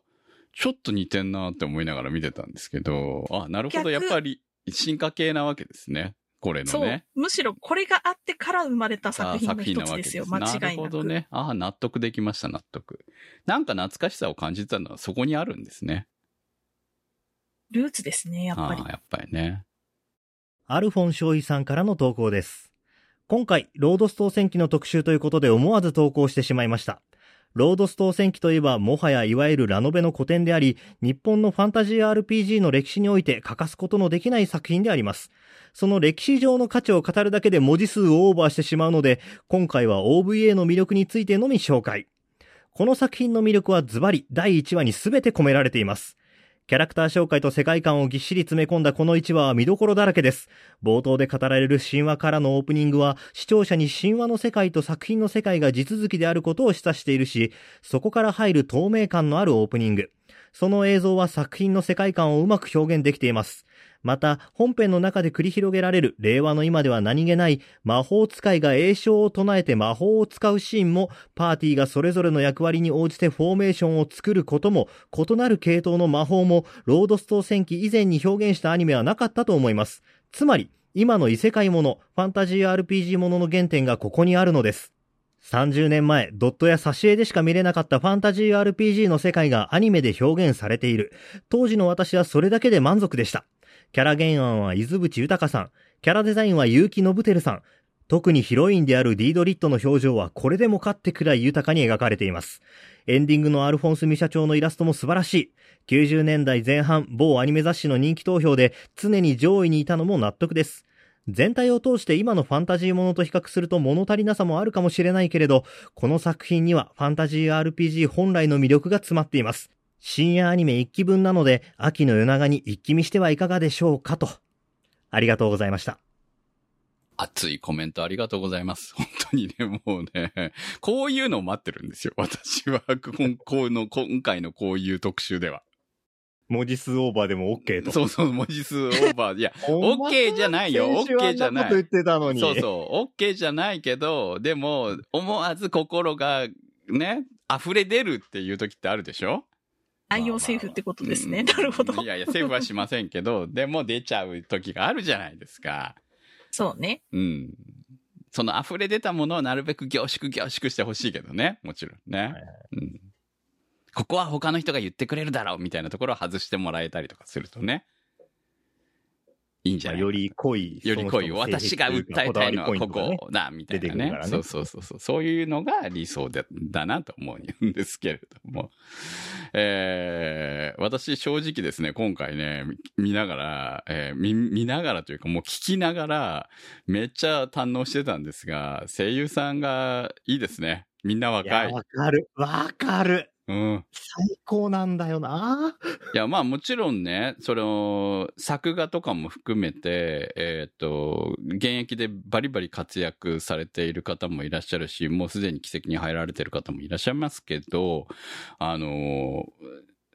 ちょっと似てんなって思いながら見てたんですけど、あ、なるほど、逆やっぱり進化系なわけですね。これのそうね。。むしろこれがあってから生まれた作品の一つですよ。間違いなく。なるほどね。ああ、納得できました、納得。なんか懐かしさを感じたのはそこにあるんですね。ルーツですね、やっぱりああ、。やっぱりね。アルフォン少尉さんからの投稿です。今回、ロードストー戦記の特集ということで思わず投稿してしまいました。ロードストー戦記といえばもはやいわゆるラノベの古典であり、日本のファンタジー RPG の歴史において欠かすことのできない作品であります。その歴史上の価値を語るだけで文字数をオーバーしてしまうので、今回は OVA の魅力についてのみ紹介。この作品の魅力はズバリ第1話に全て込められています。キャラクター紹介と世界観をぎっしり詰め込んだこの1話は見どころだらけです。冒頭で語られる神話からのオープニングは、視聴者に神話の世界と作品の世界が地続きであることを示唆しているし、そこから入る透明感のあるオープニング。その映像は作品の世界観をうまく表現できています。また、本編の中で繰り広げられる令和の今では何気ない魔法使いが栄唱を唱えて魔法を使うシーンも、パーティーがそれぞれの役割に応じてフォーメーションを作ることも、異なる系統の魔法も、ロードストー戦記以前に表現したアニメはなかったと思います。つまり、今の異世界もの、ファンタジー RPG ものの原点がここにあるのです。30年前、ドットや挿絵でしか見れなかったファンタジー RPG の世界がアニメで表現されている。当時の私はそれだけで満足でした。キャラ原案は伊豆淵豊さん。キャラデザインは結城信輝さん。特にヒロインであるディードリットの表情はこれでもかってくらい豊かに描かれています。エンディングのアルフォンス・ミ社長のイラストも素晴らしい。90年代前半、某アニメ雑誌の人気投票で常に上位にいたのも納得です。全体を通して今のファンタジーものと比較すると物足りなさもあるかもしれないけれど、この作品にはファンタジー RPG 本来の魅力が詰まっています。深夜アニメ一期分なので、秋の夜長に一気見してはいかがでしょうかと。ありがとうございました。熱いコメントありがとうございます。本当にね、もうね、こういうのを待ってるんですよ。私は、この、今回のこういう特集では。文字数オーバーでも OK と。そうそう、文字数オーバー。いや、OK じゃないよ。OK じゃない。言ってたのに。そうそう、OK じゃないけど、でも、思わず心がね、溢れ出るっていう時ってあるでしょ？愛用政府ってことですね。うんなるほどい。やいや、政府はしませんけど、でも出ちゃう時があるじゃないですか。そうね。うん。その溢れ出たものをなるべく凝縮凝縮してほしいけどね。もちろんね。うん。ここは他の人が言ってくれるだろうみたいなところを外してもらえたりとかするとね。いいんじゃないまあより濃い。より濃い。私が訴えたいのはここだ、みたいなねねそうそうそうそう。そういうのが理想でだなと思うんですけれども。えー、私正直ですね、今回ね、見見ながら、えー見、見ながらというかもう聞きながら、めっちゃ堪能してたんですが、声優さんがいいですね。みんない若や、い。わかる。わかる。うん。最高なんだよな。いや、まあもちろんね、その、作画とかも含めて、えっ、と、現役でバリバリ活躍されている方もいらっしゃるし、もうすでに奇跡に入られている方もいらっしゃいますけど、あの、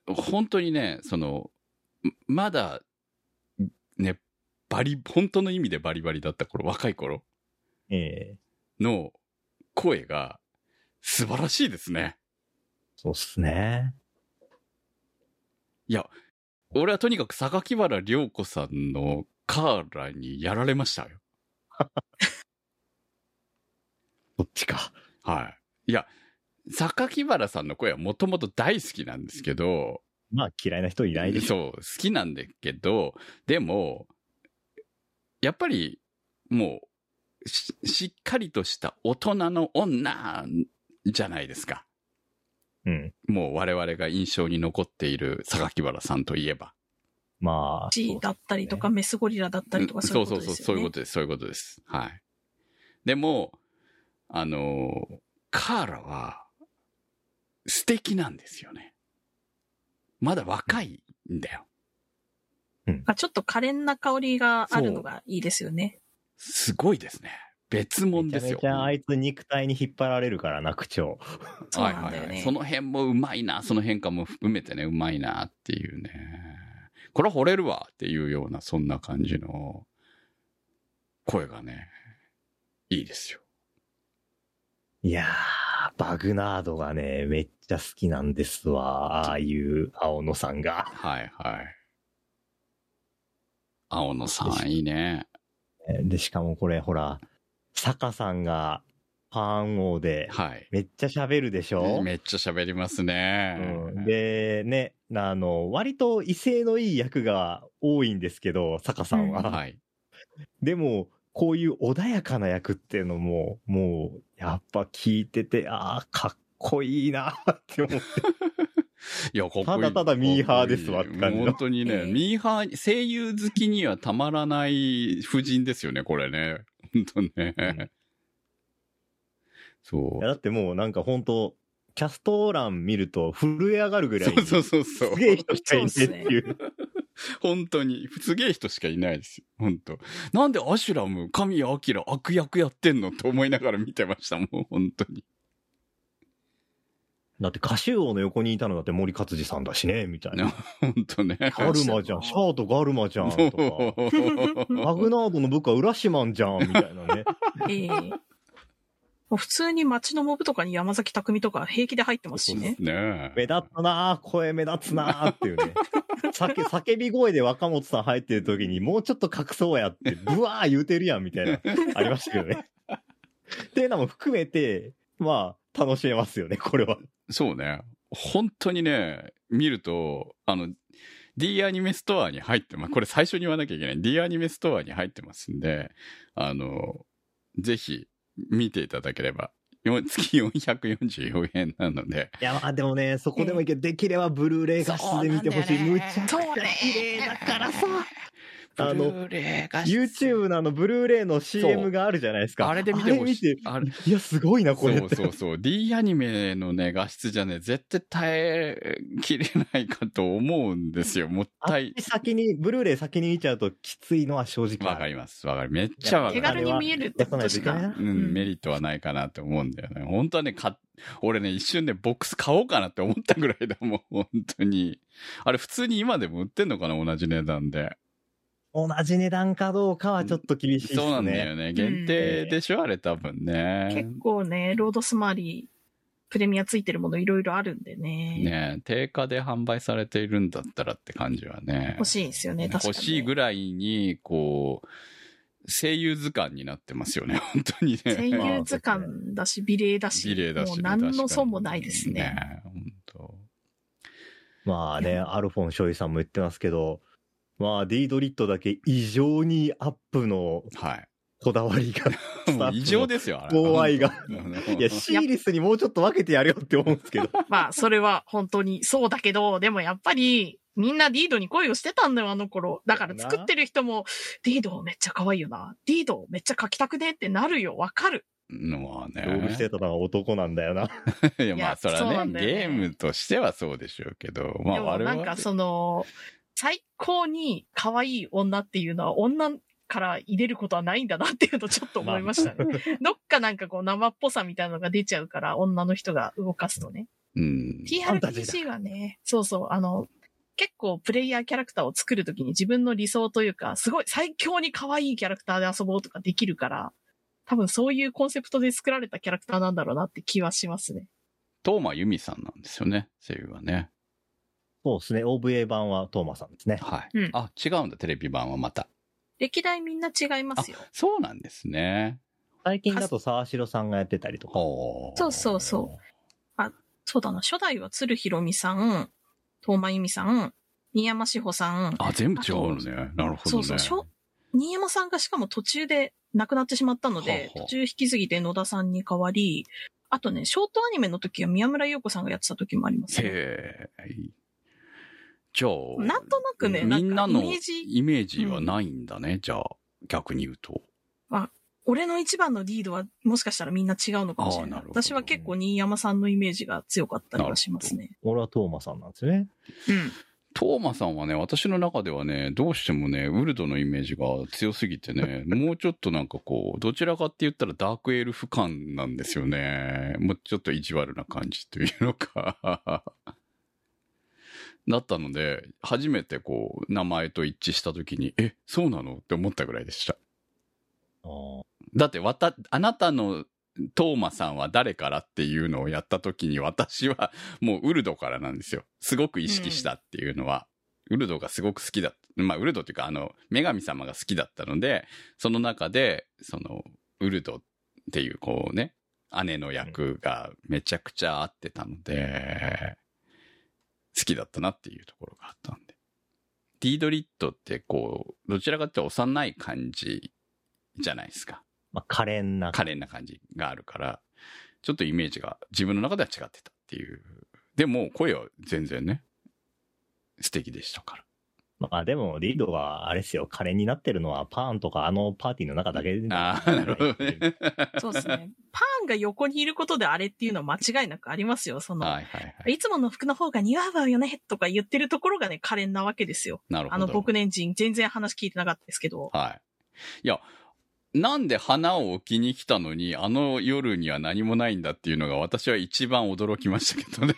本当にね、その、まだ、ね、バリ、本当の意味でバリバリだった頃、若い頃ええの声が素晴らしいですね。そうっすね。いや、俺はとにかく榊原涼子さんのカーラにやられましたよ。そっちか。はい。いや、榊原さんの声はもともと大好きなんですけど、まあ嫌いな人いないでしょ。そう、好きなんだけど、でも、やっぱり、もう、ししっかりとした大人の女じゃないですか。うん。もう我々が印象に残っている榊原さんといえば。まあ。G だったりとか、メスゴリラだったりとか、そういうことですよね。そうそうそう、そういうことです、そういうことです。はい。でも、あの、カーラは、素敵なんですよね。まだ若いんだよ。あちょっと可憐な香りがあるのがいいですよね。すごいですね。別物めちゃですよ。めちゃあいつ肉体に引っ張られるからな、口調。そうなんだよねはいはいはい。その辺もうまいな、その変化も含めてね、うまいなっていうね。これは惚れるわっていうような、そんな感じの声がね、いいですよ。いやー、バグナードがね、めっちゃ好きなんですわ。ああいう青野さんが。はいはい。青野さん、いいね。で、しかもこれ、ほら、坂さんがパーン王で、はい。めっちゃ喋るでしょ？めっちゃ喋りますね。うん、で、ね、あの、割と威勢のいい役が多いんですけど、坂さんは。はい。でも、こういう穏やかな役っていうのも、もう、やっぱ聞いてて、ああ、かっこいいなって思って。いや、こいい。ただただミーハーですわって感じの本当にね、ええミーハー、声優好きにはたまらない夫人ですよね、これね。本当ね。うんそいやだってもうなんか本当キャスト欄見ると震え上がるぐう。らいに。そうそうそうそう。すげえ人しかいねえっていう。本当に。すげえ人しかいないですよ。本当なんでアシュラム、神谷明悪役やってんのって思いながら見てましたもん、本当に。だって歌手王の横にいたのだって森勝治さんだしね、みたいな。本当ね。ガルマじゃん、シャーとガルマじゃん、とか。マグナードの部下浦島んじゃん、みたいなね。ええもう普通に街のモブとかに山崎匠とか平気で入ってますしね。ね目立ったなぁ、声目立つなぁっていうね。叫叫び声で若本さん入ってる時にもうちょっと隠そうやって、ブワー言うてるやんみたいな、ありましたけどね。っていうのも含めて、まあ、楽しめますよね、これは。そうね。本当にね、見ると、あの、D アニメストアに入ってます。これ最初に言わなきゃいけない。D アニメストアに入ってますんで、あの、ぜひ見ていただければ。よ月444円なので、いや、まあでもね、そこでもいいけど、できればブルーレイ画質で見てほしい。むちゃくちゃ綺麗だからさ。あのブルーレイが YouTube のあのブルーレイの CM があるじゃないですか。あれで見てほしい。ああれれ見ていや、すごいな、これって。そうそうそう。D アニメのね、画質じゃね、絶対耐えきれないかと思うんですよ。もったい。先に、ブルーレイ先に見ちゃうときついのは正直わかります。わかる。めっちゃわかる。手軽に見えるってことしか？うん、メリットはないかなって思うんだよね。本当はね、か、俺ね、一瞬ね、ボックス買おうかなって思ったぐらいだもん、本当に。あれ、普通に今でも売ってんのかな同じ値段で。同じ値段かどうかはちょっと厳しいですね。そうなんだよね。限定でしょ、あれ多分ね結。構ね、ロードスマーリー、プレミアついてるものいろいろあるんでね。ね定価で販売されているんだったらって感じはね。欲しいですよね、確かに。欲しいぐらいに、こう、声優図鑑になってますよね、本当にね。声優図鑑だし、美麗だし、美麗だし、もう何の損もないですね。ね本当まあね、アルフォン・ショイさんも言ってますけど、まあ、ディードリットだけ異常にアップのはい。こだわりが、異常ですよ、あれ。購買がうん。いや、シーリスにもうちょっと分けてやるよって思うんですけど。まあ、それは本当にそうだけど、でもやっぱり、みんなディードに恋をしてたんだよ、あの頃。だから作ってる人も、ディードめっちゃ可愛いよな。ディードめっちゃ描きたくねってなるよ、わかる。のはね。ロールしてたのは男なんだよな。いや、まあ、それはねねゲームとしてはそうでしょうけど、まあ、でも我々なんかその、最高に可愛い女っていうのは女から入れることはないんだなっていうのをちょっと思いましたね。どっかなんかこう生っぽさみたいなのが出ちゃうから、女の人が動かすとね。うん。TRPG はね、そうそう、あの、結構プレイヤーキャラクターを作るときに自分の理想というか、すごい最強に可愛いキャラクターで遊ぼうとかできるから、多分そういうコンセプトで作られたキャラクターなんだろうなって気はしますね。トーマユミさんなんですよね、声優はね。そうですね。OVA 版はトーマさんですね。はい。うんあ、違うんだ、テレビ版はまた。歴代みんな違いますよ。そうなんですね。最近だと沢城さんがやってたりとか。ほそうそうそう。そうだな、初代は鶴ひろみさん、東間由美さん、新山志保さん。あ、全部違うのね。なるほどね。そうそう、新山さんがしかも途中で亡くなってしまったので、はあはあ途中引き継ぎで野田さんに代わり、あとね、ショートアニメの時は宮村陽子さんがやってた時もあります、ね。へえ。じゃあ、なんとなくね、みんなのイメージ、イメージはないんだね、じゃあ、逆に言うと。俺の一番のリードはもしかしたらみんな違うのかもしれなああないるほど私は結構新山さんのイメージが強かったりはしますね。俺はトーマさんなんですよね。うん。トーマさんはね、私の中ではね、どうしてもね、ウルドのイメージが強すぎてね、もうちょっとなんかこう、どちらかって言ったらダークエルフ感なんですよね。もうちょっと意地悪な感じというのか。だったので、初めてこう、名前と一致した時に、え、そうなの？って思ったぐらいでした。だって、わた、あなたのトーマさんは誰からっていうのをやった時に私は もうウルドからなんですよ。すごく意識したっていうのは、ウルドがすごく好きだ。まあ、ウルドっていうか、あの、女神様が好きだったので、その中で、その、ウルドっていう、こうね、姉の役がめちゃくちゃ合ってたので、好きだったなっていうところがあったんで。ディードリットってこう、どちらかって幼い感じじゃないですか。まあ、可憐な。可憐な感じがあるから、ちょっとイメージが自分の中では違ってたっていう。でも、声は全然ね、素敵でしたから。まあでも、リードは、あれですよ、カレーになってるのはパーンとかあのパーティーの中だけでああ、なるほどね。そうですね。パンが横にいることであれっていうのは間違いなくありますよ。その、はいはいはい。いつもの服の方が似合うわよねとか言ってるところがね、可憐なわけですよ。なるほど。あの、僕年人全然話聞いてなかったですけど。はい。いや、なんで花を置きに来たのに、あの夜には何もないんだっていうのが私は一番驚きましたけどね。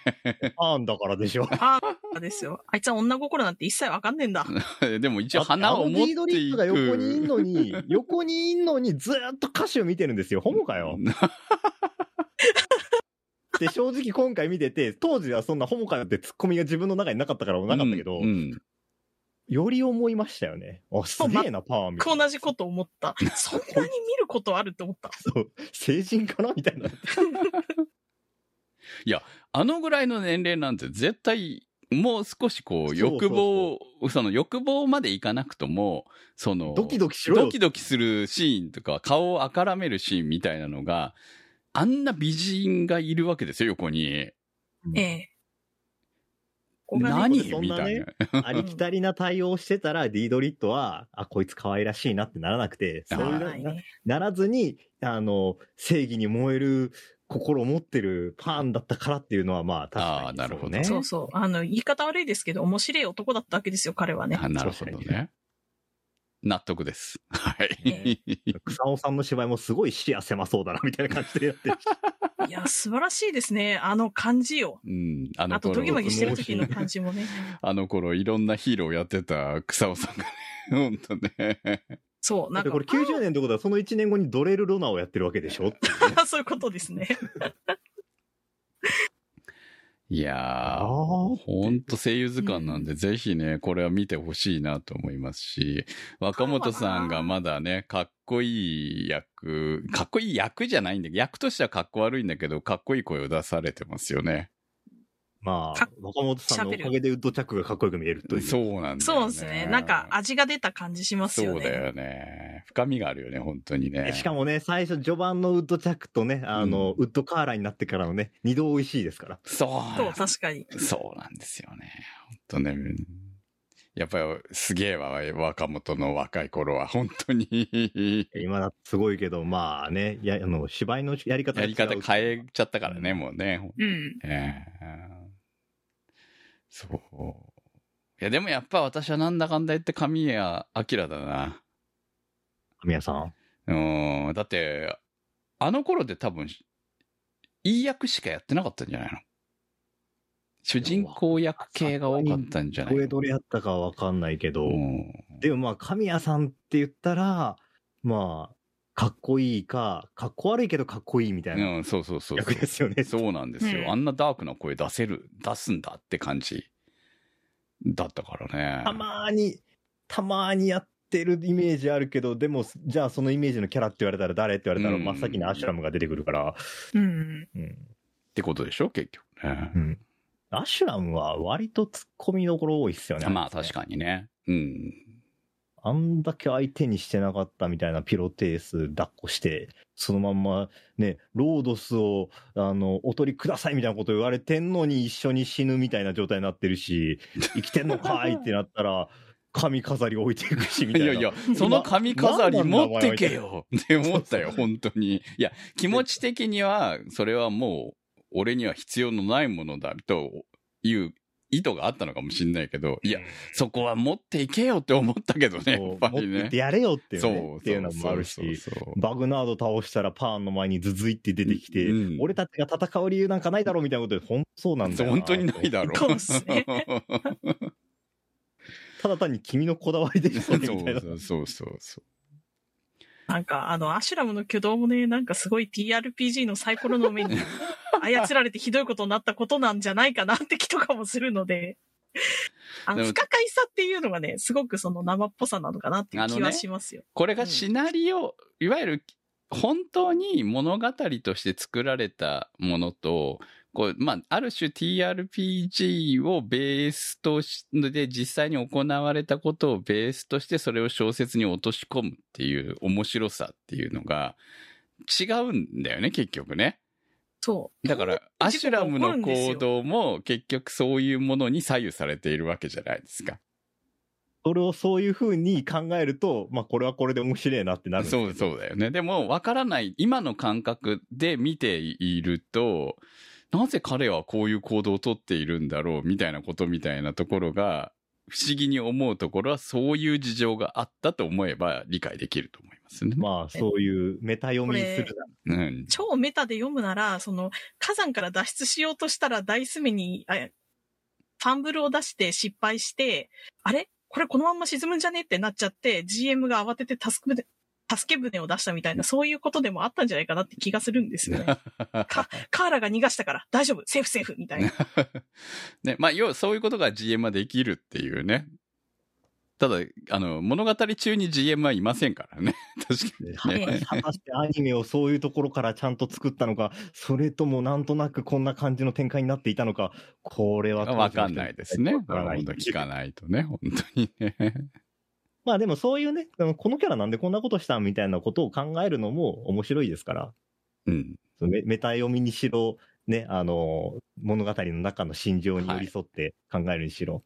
パーンだからでしょ。ああ、ですよ。あいつは女心なんて一切わかんねえんだ。でも一応花を持っていく。あのディードリップが横にいんのに、横にいんのにずーっと歌詞を見てるんですよ。ホモかよ。で、正直今回見てて、当時はそんなホモかよってツッコミが自分の中になかったからなかったけど、うんうんより思いましたよね。あ、すげえな、パーンみたいな。同じこと思った。そんなに見ることあるって思った。そう、成人かなみたいな。あのぐらいの年齢なんて絶対、もう少しこう、そうそう欲望、その欲望までいかなくとも、その、ドキドキしろよドキドキするシーンとか、顔をあからめるシーンみたいなのが、あんな美人がいるわけですよ、横に。ええ。ここがね何そんなねみたいな。ありきたりな対応してたら、ディードリットは、あ、こいつ可愛らしいなってならなくて、そういうなはいねならずに、あの、正義に燃える心を持ってるパーンだったからっていうのは、まあ、確かに、あーなるほどね。そうそう。あの、言い方悪いですけど、面白い男だったわけですよ、彼はね。あなるほどね。納得です。はい。草尾さんの芝居もすごい視野狭そうだな、みたいな感じでやってる。いや、素晴らしいですね。あの感じよ。うん、あのあと、頃ドギマギしてる時の感じもね。あの頃いろんなヒーローやってた草尾さんがね、ほんとね。そう、なんか、これ90年ってことは、その1年後にドレル・ロナをやってるわけでしょ そういうことですね。いやー、ほんと声優図鑑なんで、ぜひね、これは見てほしいなと思いますし、若本さんがまだね、かっこいい役、かっこいい役じゃないんだけど、役としてはかっこ悪いんだけど、かっこいい声を出されてますよね。まあか、若本さんのおかげでウッドチャックがかっこよく見えるという。そうなんだよね。そうですね。なんか、味が出た感じしますよね。そうだよね。深みがあるよね、本当にね。しかもね、最初、序盤のウッドチャックとね、あの、ウッドカーラーになってからのね、二度美味しいですから。そう。そう、確かに。そうなんですよね。本当ね。やっぱりすげえわ、若本の若い頃は、本当に。今だとすごいけど、まあね、いや、あの、芝居のやり方やり方え変えちゃったからね、もうね。うん。ええそう。いや、でもやっぱ私はなんだかんだ言って神谷明だな。神谷さん？うん。だって、あの頃で多分、いい役しかやってなかったんじゃないの？主人公役系が多かったんじゃないこれのどれやったかわかんないけど、うんでもまあ、神谷さんって言ったら、まあ、かっこいいか、かっこ悪いけどかっこいいみたいなうん、そうそうそうそう。役ですよね。そうなんですよ、うんあんなダークな声出せる、出すんだって感じだったからね。たまーに、たまーにやってるイメージあるけど、でも、じゃあそのイメージのキャラって言われたら誰って言われたら、うん真っ先にアシュラムが出てくるから、うん。うん。ってことでしょ結局ね。うん。アシュラムは割と突っ込みどころ多いっすよね。まあ確かにね。うん。あんだけ相手にしてなかったみたいなピロテース抱っこして、そのまんまね、ロードスを、あの、お取りくださいみたいなこと言われてんのに一緒に死ぬみたいな状態になってるし、生きてんのかいってなったら、髪飾り置いていくし、みたいな。いやいや、その髪飾り持ってけよって思ったよ、本当に。いや、気持ち的には、それはもう、俺には必要のないものだという意図があったのかもしれないけど、いや、そこは持っていけよって思ったけどね、やっぱりね持って。やれよっていう,、ね、っていうのもあるし、バグナード倒したらパーンの前にズズイって出てきて、うん俺たちが戦う理由なんかないだろうみたいなことで、本当そうなんだよ本当にないだろそう。ただ単に君のこだわりでしょ、みたいな。そうそうそうそう。なんか、あの、アシュラムの挙動もね、なんかすごい TRPG のサイコロの目に操られてひどいことになったことなんじゃないかなって気とかもするので、あの、不可解さっていうのがね、すごくその生っぽさなのかなっていう気はしますよ。これがシナリオ、いわゆる本当に物語として作られたものと、こう、まあ、ある種 TRPG をベースとし、で実際に行われたことをベースとしてそれを小説に落とし込むっていう面白さっていうのが違うんだよね、結局ね。そう。だから、アシュラムの行動も結局そういうものに左右されているわけじゃないですか。それをそういう風に考えると、まあこれはこれで面白いなってなるそう、そうだよね。でも、わからない、今の感覚で見ていると、なぜ彼はこういう行動をとっているんだろう、みたいなことみたいなところが、不思議に思うところは、そういう事情があったと思えば理解できると思いますね。まあそういうメタ読みするなうん。超メタで読むなら、その、火山から脱出しようとしたら、ダイス目に、あファンブルを出して失敗して、あれ？これこのまんま沈むんじゃね？ってなっちゃって、GM が慌てて助け舟助け舟を出したみたいな、そういうことでもあったんじゃないかなって気がするんですよね。かカーラが逃がしたから、大丈夫、セーフセーフみたいな。ね、まあ、要はそういうことが GM はできるっていうね。ただ、あの、物語中に GM はいませんからね。確かにね。果たしてアニメをそういうところからちゃんと作ったのか、それともなんとなくこんな感じの展開になっていたのか、これはわかんないですね。わからない本当聞かないとね、本当にね。まあでもそういうね、このキャラなんでこんなことしたんみたいなことを考えるのも面白いですから、うん。メメタ読みにしろ、ね、あの、物語の中の心情に寄り添って考えるにしろ、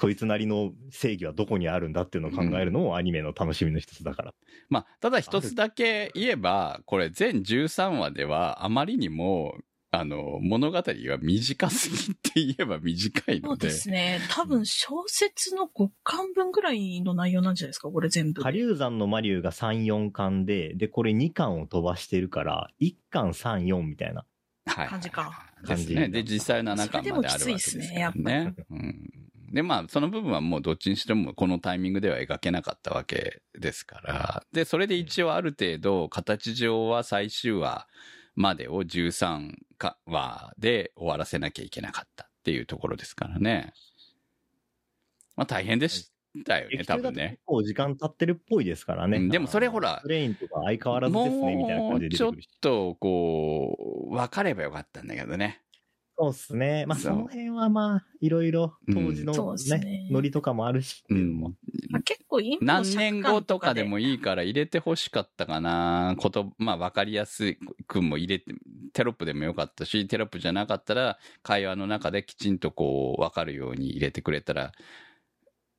そいつなりの正義はどこにあるんだっていうのを考えるのもアニメの楽しみの一つだから。まあ、ただ一つだけ言えば、これ全13話ではあまりにも、あの、物語が短すぎって言えば短いそうので。ですね。多分小説の5巻分ぐらいの内容なんじゃないですか、これ全部。下流山のマリュウが3、4巻で、で、これ2巻を飛ばしてるから、1巻3、4みたいな。はい感じか。ですね。で、実際7巻まであるわけですそれでもきついっすねからね。うん。で、まあ、その部分はもうどっちにしてもこのタイミングでは描けなかったわけですから。で、それで一応ある程度、形上は最終話までを13話で終わらせなきゃいけなかったっていうところですからね。まあ、大変でしたよね、多分ね結。構時間経ってるっぽいですからね。うんでもそれほらプレインとか相変わらずですね、みたいなも感じでうちょっ。と、こう、分かればよかったんだけどね。そうですね。まあその辺はまあ、いろいろ当時のっすねね、ノリとかもあるし。うんまあ結構今の何尺年後とかでもいいから入れてほしかったかな。こと、まあ分かりやすくも入れて、テロップでもよかったし、テロップじゃなかったら、会話の中できちんとこう、分かるように入れてくれたら、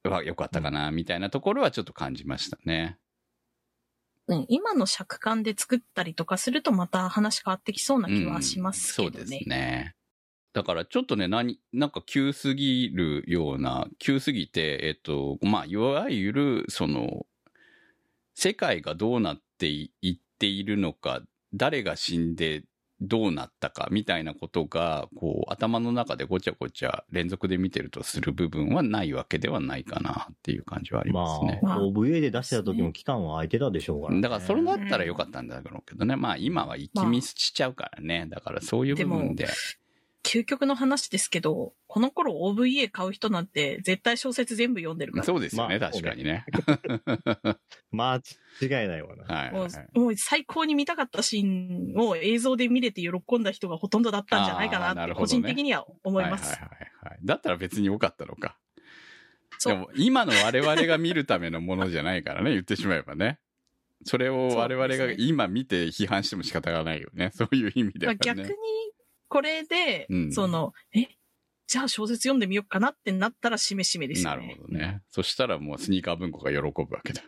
わよかったかな、みたいなところはちょっと感じましたね。うん今の尺感で作ったりとかするとまた話変わってきそうな気はしますけどね。そうですね。だからちょっとね、何、なんか急すぎるような、急すぎて、えっと、まあ、いわゆる、その、世界がどうなっていいっているのか、誰が死んでどうなったかみたいなことが、こう、頭の中でごちゃごちゃ連続で見てるとする部分はないわけではないかなっていう感じはありますね。まあ、まあ OVA で出してた時も期間は空いてたでしょうから、ね。だからそれだったらよかったんだろうけどね。まあ今は一気見しちゃうからね。だからそういう部分で。究極の話ですけど、この頃 OVA 買う人なんて絶対小説全部読んでるから。そうですよね、まあ確かにね。まあ、違いないわな。はいはいもはい。うもう最高に見たかったシーンを映像で見れて喜んだ人がほとんどだったんじゃないかなって、個人的には思います。はいはいはいはい。だったら別に良かったのか。そうでも今の我々が見るためのものじゃないからね、言ってしまえばね。それを我々が今見て批判しても仕方がないよね。そういう意味ではね。まあ逆に、これで、うんその、え、じゃあ小説読んでみようかなってなったらしめしめですよなね。るほどね。そしたらもうスニーカー文庫が喜ぶわけだ。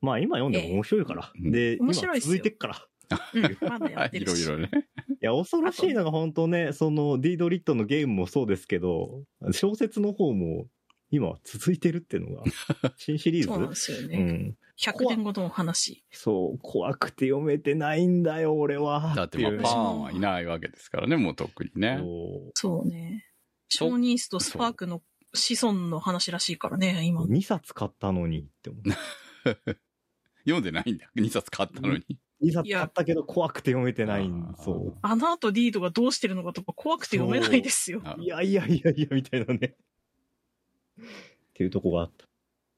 まあ今読んでも面白いから。ええで、今面白い続いてっから。うん、まだやっているし。ろいろね。いや、恐ろしいのが本当ね、その、ディードリットのゲームもそうですけど、小説の方も今続いてるっていうのが、新シリーズ？そうなんですようね。ん。100年後のお話。そう、怖くて読めてないんだよ、俺は。だってまあパーンはいないわけですからね、もう特にね。そうそうね。ショーニースとスパークの子孫の話らしいからね、今。2冊買ったのにって思う。読んでないんだ。2冊買ったのに。2冊買ったけど怖くて読めてないんそあの後リードがどうしてるのかとか怖くて読めないですよ。いやいやいやいや、みたいなね。っていうとこがあった。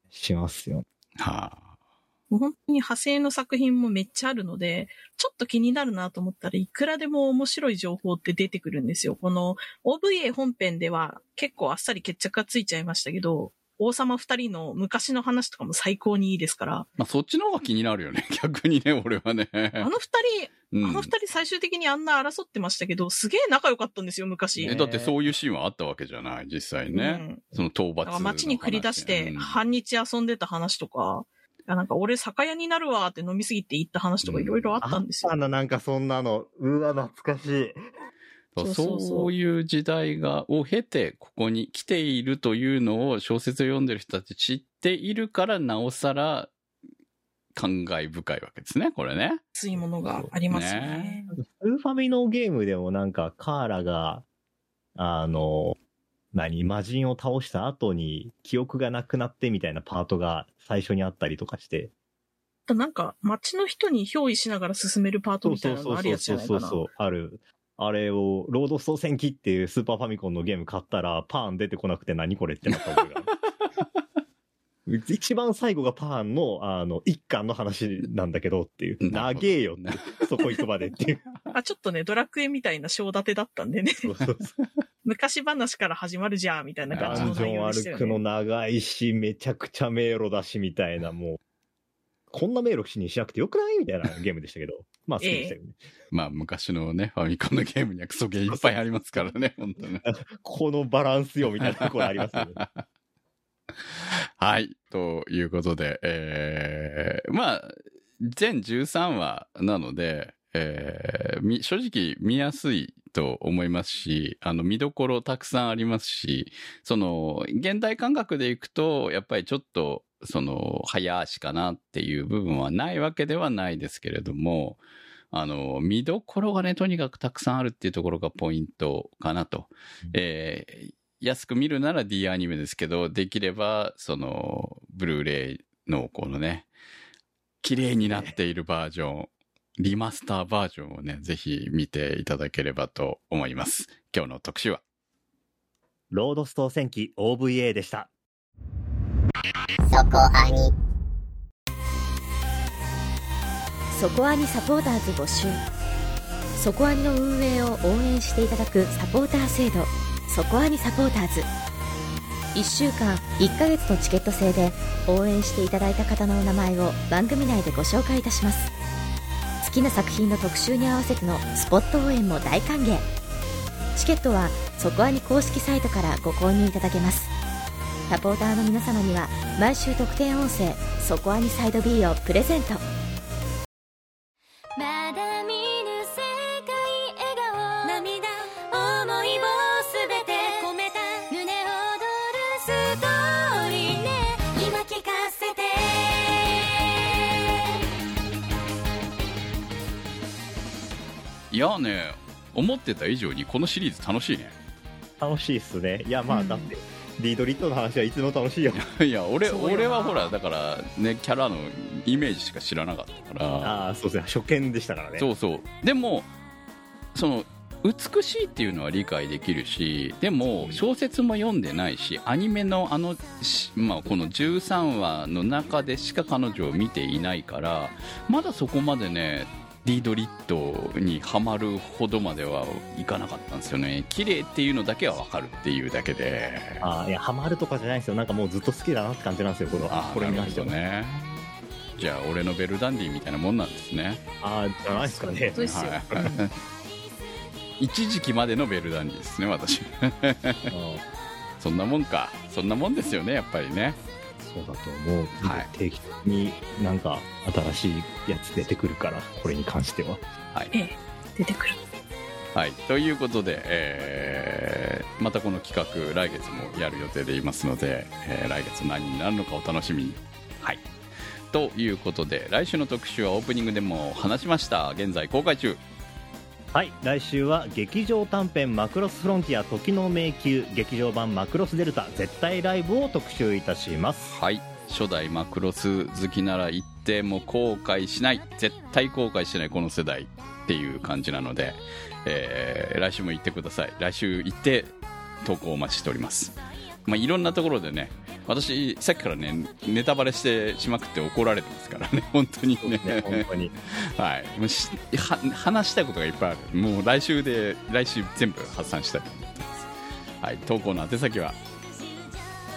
しますよ。はあ。もう本当に派生の作品もめっちゃあるので、ちょっと気になるなと思ったらいくらでも面白い情報って出てくるんですよ。この OVA 本編では結構あっさり決着がついちゃいましたけど、王様二人の昔の話とかも最高にいいですから、まあそっちの方が気になるよね。逆にね、俺はね。あの二人うんあの二人最終的にあんな争ってましたけど、すげえ仲良かったんですよ、昔。えだってそういうシーンはあったわけじゃない実際ね、うんその討伐だから街に繰り出して、うん半日遊んでた話とか、あなんか俺酒屋になるわって飲みすぎて行った話とかいろいろあったんですよ。あの、なんかそんなの。うわ、懐かしい。そうそうそうそうそういう時代が、を経て、ここに来ているというのを小説を読んでる人たち知っているから、なおさら、感慨深いわけですね、これね。熱いものがありますよね。ねスーファミのゲームでもなんか、カーラが、あの、何、魔人を倒した後に記憶がなくなってみたいなパートが最初にあったりとかして。なんか、街の人に憑依しながら進めるパートみたいなのあるやつじゃないかな。そう、ある。あれを、ロードスト戦記っていうスーパーファミコンのゲーム買ったら、パーン出てこなくて何これってなった覚えがある。一番最後がパーンの、あの、一巻の話なんだけどっていう。長えよって、そこ行くまでっていう。あ、ちょっとね、ドラクエみたいな章立てだったんでね。そうそうそう昔話から始まるじゃん、みたいな感じのダンジョン内容でしたよね。歩くの長いし、めちゃくちゃ迷路だし、みたいな、もう、こんな迷路にしなくてよくないみたいなゲームでしたけど。まあ好きでしたよね。まあ、昔のね、ファミコンのゲームにはクソゲーいっぱいありますからね、本当ね。このバランスよ、みたいなところありますよね。はい。ということで、えー、まあ、全13話なので、えーみ正直見やすいと思いますし、あの、見どころたくさんありますし、その、現代感覚でいくと、やっぱりちょっと、その、早足かなっていう部分はないわけではないですけれども、あの、見どころがね、とにかくたくさんあるっていうところがポイントかなと。えー安く見るなら D アニメですけど、できれば、その、ブルーレイのこのね、綺麗になっているバージョン、リマスターバージョンをね、ぜひ見ていただければと思います。今日の特集は。ロードスト戦記 OVA でした。そこアニ。そこアニサポーターズ募集。そこアニの運営を応援していただくサポーター制度。そこアニサポーターズ。1週間1ヶ月のチケット制で応援していただいた方のお名前を番組内でご紹介いたします。好きな作品の特集に合わせてのスポット応援も大歓迎。チケットはそこアニ公式サイトからご購入いただけます。サポーターの皆様には毎週特典音声「そこアニサイド B」をプレゼント。まだ見ぬ世界笑顔。涙思いをすべて込めた。胸躍るストーリーね。今聞かせて。いやね、思ってた以上にこのシリーズ楽しいね。楽しいっすね。いや、まあ、うん。だって、リードリットの話はいつでも楽しいよ。いや、俺、俺はほら、だからね、キャラのイメージしか知らなかったから。ああ、そうですね。初見でしたからね。そうそう。でも、その、美しいっていうのは理解できるし、でも小説も読んでないし、アニメのあの、しまあこの13話の中でしか彼女を見ていないから、まだそこまでね、リードリットにはまるほどまではいかなかったんですよね。綺麗っていうのだけはわかるっていうだけで。ああ、いや、ハマるとかじゃないんですよ。なんかもうずっと好きだなって感じなんですよ、これは。ああ、これに関してね。じゃあ、俺のベルダンディみたいなもんなんですね。ああ、じゃないですかねそう。ですよ。はいうん一時期までのベルダンディですね、私。うん そんなもんか。そんなもんですよね、やっぱりね。そうだと思う。はい定期的になんか新しいやつ出てくるから、これに関しては。はい。ええ、出てくる。はい。ということで、えー、またこの企画、来月もやる予定でいますので、えー来月何になるのかお楽しみに。はい。ということで、来週の特集はオープニングでも話しました。現在公開中。はい、来週は劇場短編マクロスフロンティア時の迷宮劇場版マクロスデルタ絶対ライブを特集いたします。はい。初代マクロス好きなら行っても後悔しない。絶対後悔しないこの世代っていう感じなので、えー来週も行ってください。来週行って投稿お待ちしております。まあ、いろんなところでね、私、さっきからね、ネタバレしてしまくって怒られてますからね、本当にね。ね、本当に。はい。もうしは話したいことがいっぱいある。もう来週で、来週全部発散したいと思ってます。はい。投稿の宛先は、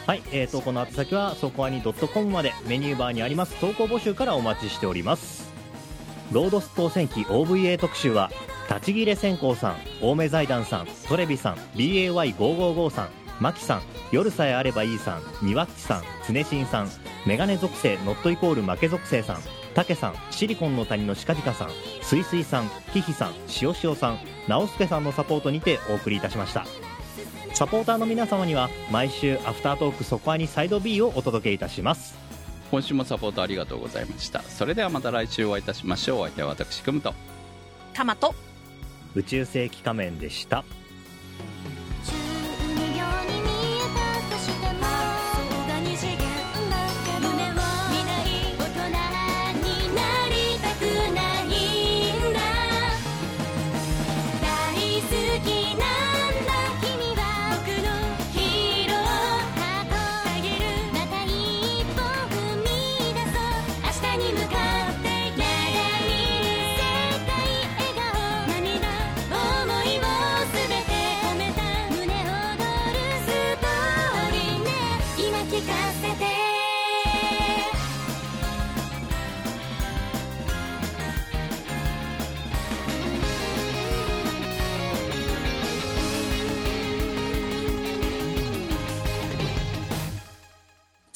はい、えー、投稿の宛先は、そこアニ .com までメニューバーにあります投稿募集からお待ちしております。ロードス当選記 OVA 特集は立ち切れ線香さん青梅財団さんトレビさん BAY555 さんマキさん夜さえあればいいさんニワッチさん常新さんメガネ属性ノットイコール負け属性さんタケさんシリコンの谷のシカジカさんスイスイさんヒヒさん塩塩さん直輔さんのサポートにてお送りいたしました。サポーターの皆様には毎週アフタートークそこアにサイド B をお届けいたします。今週もサポートありがとうございました。それではまた来週お会いいたしましょう。お相手は私くむと。タマト宇宙世紀仮面でした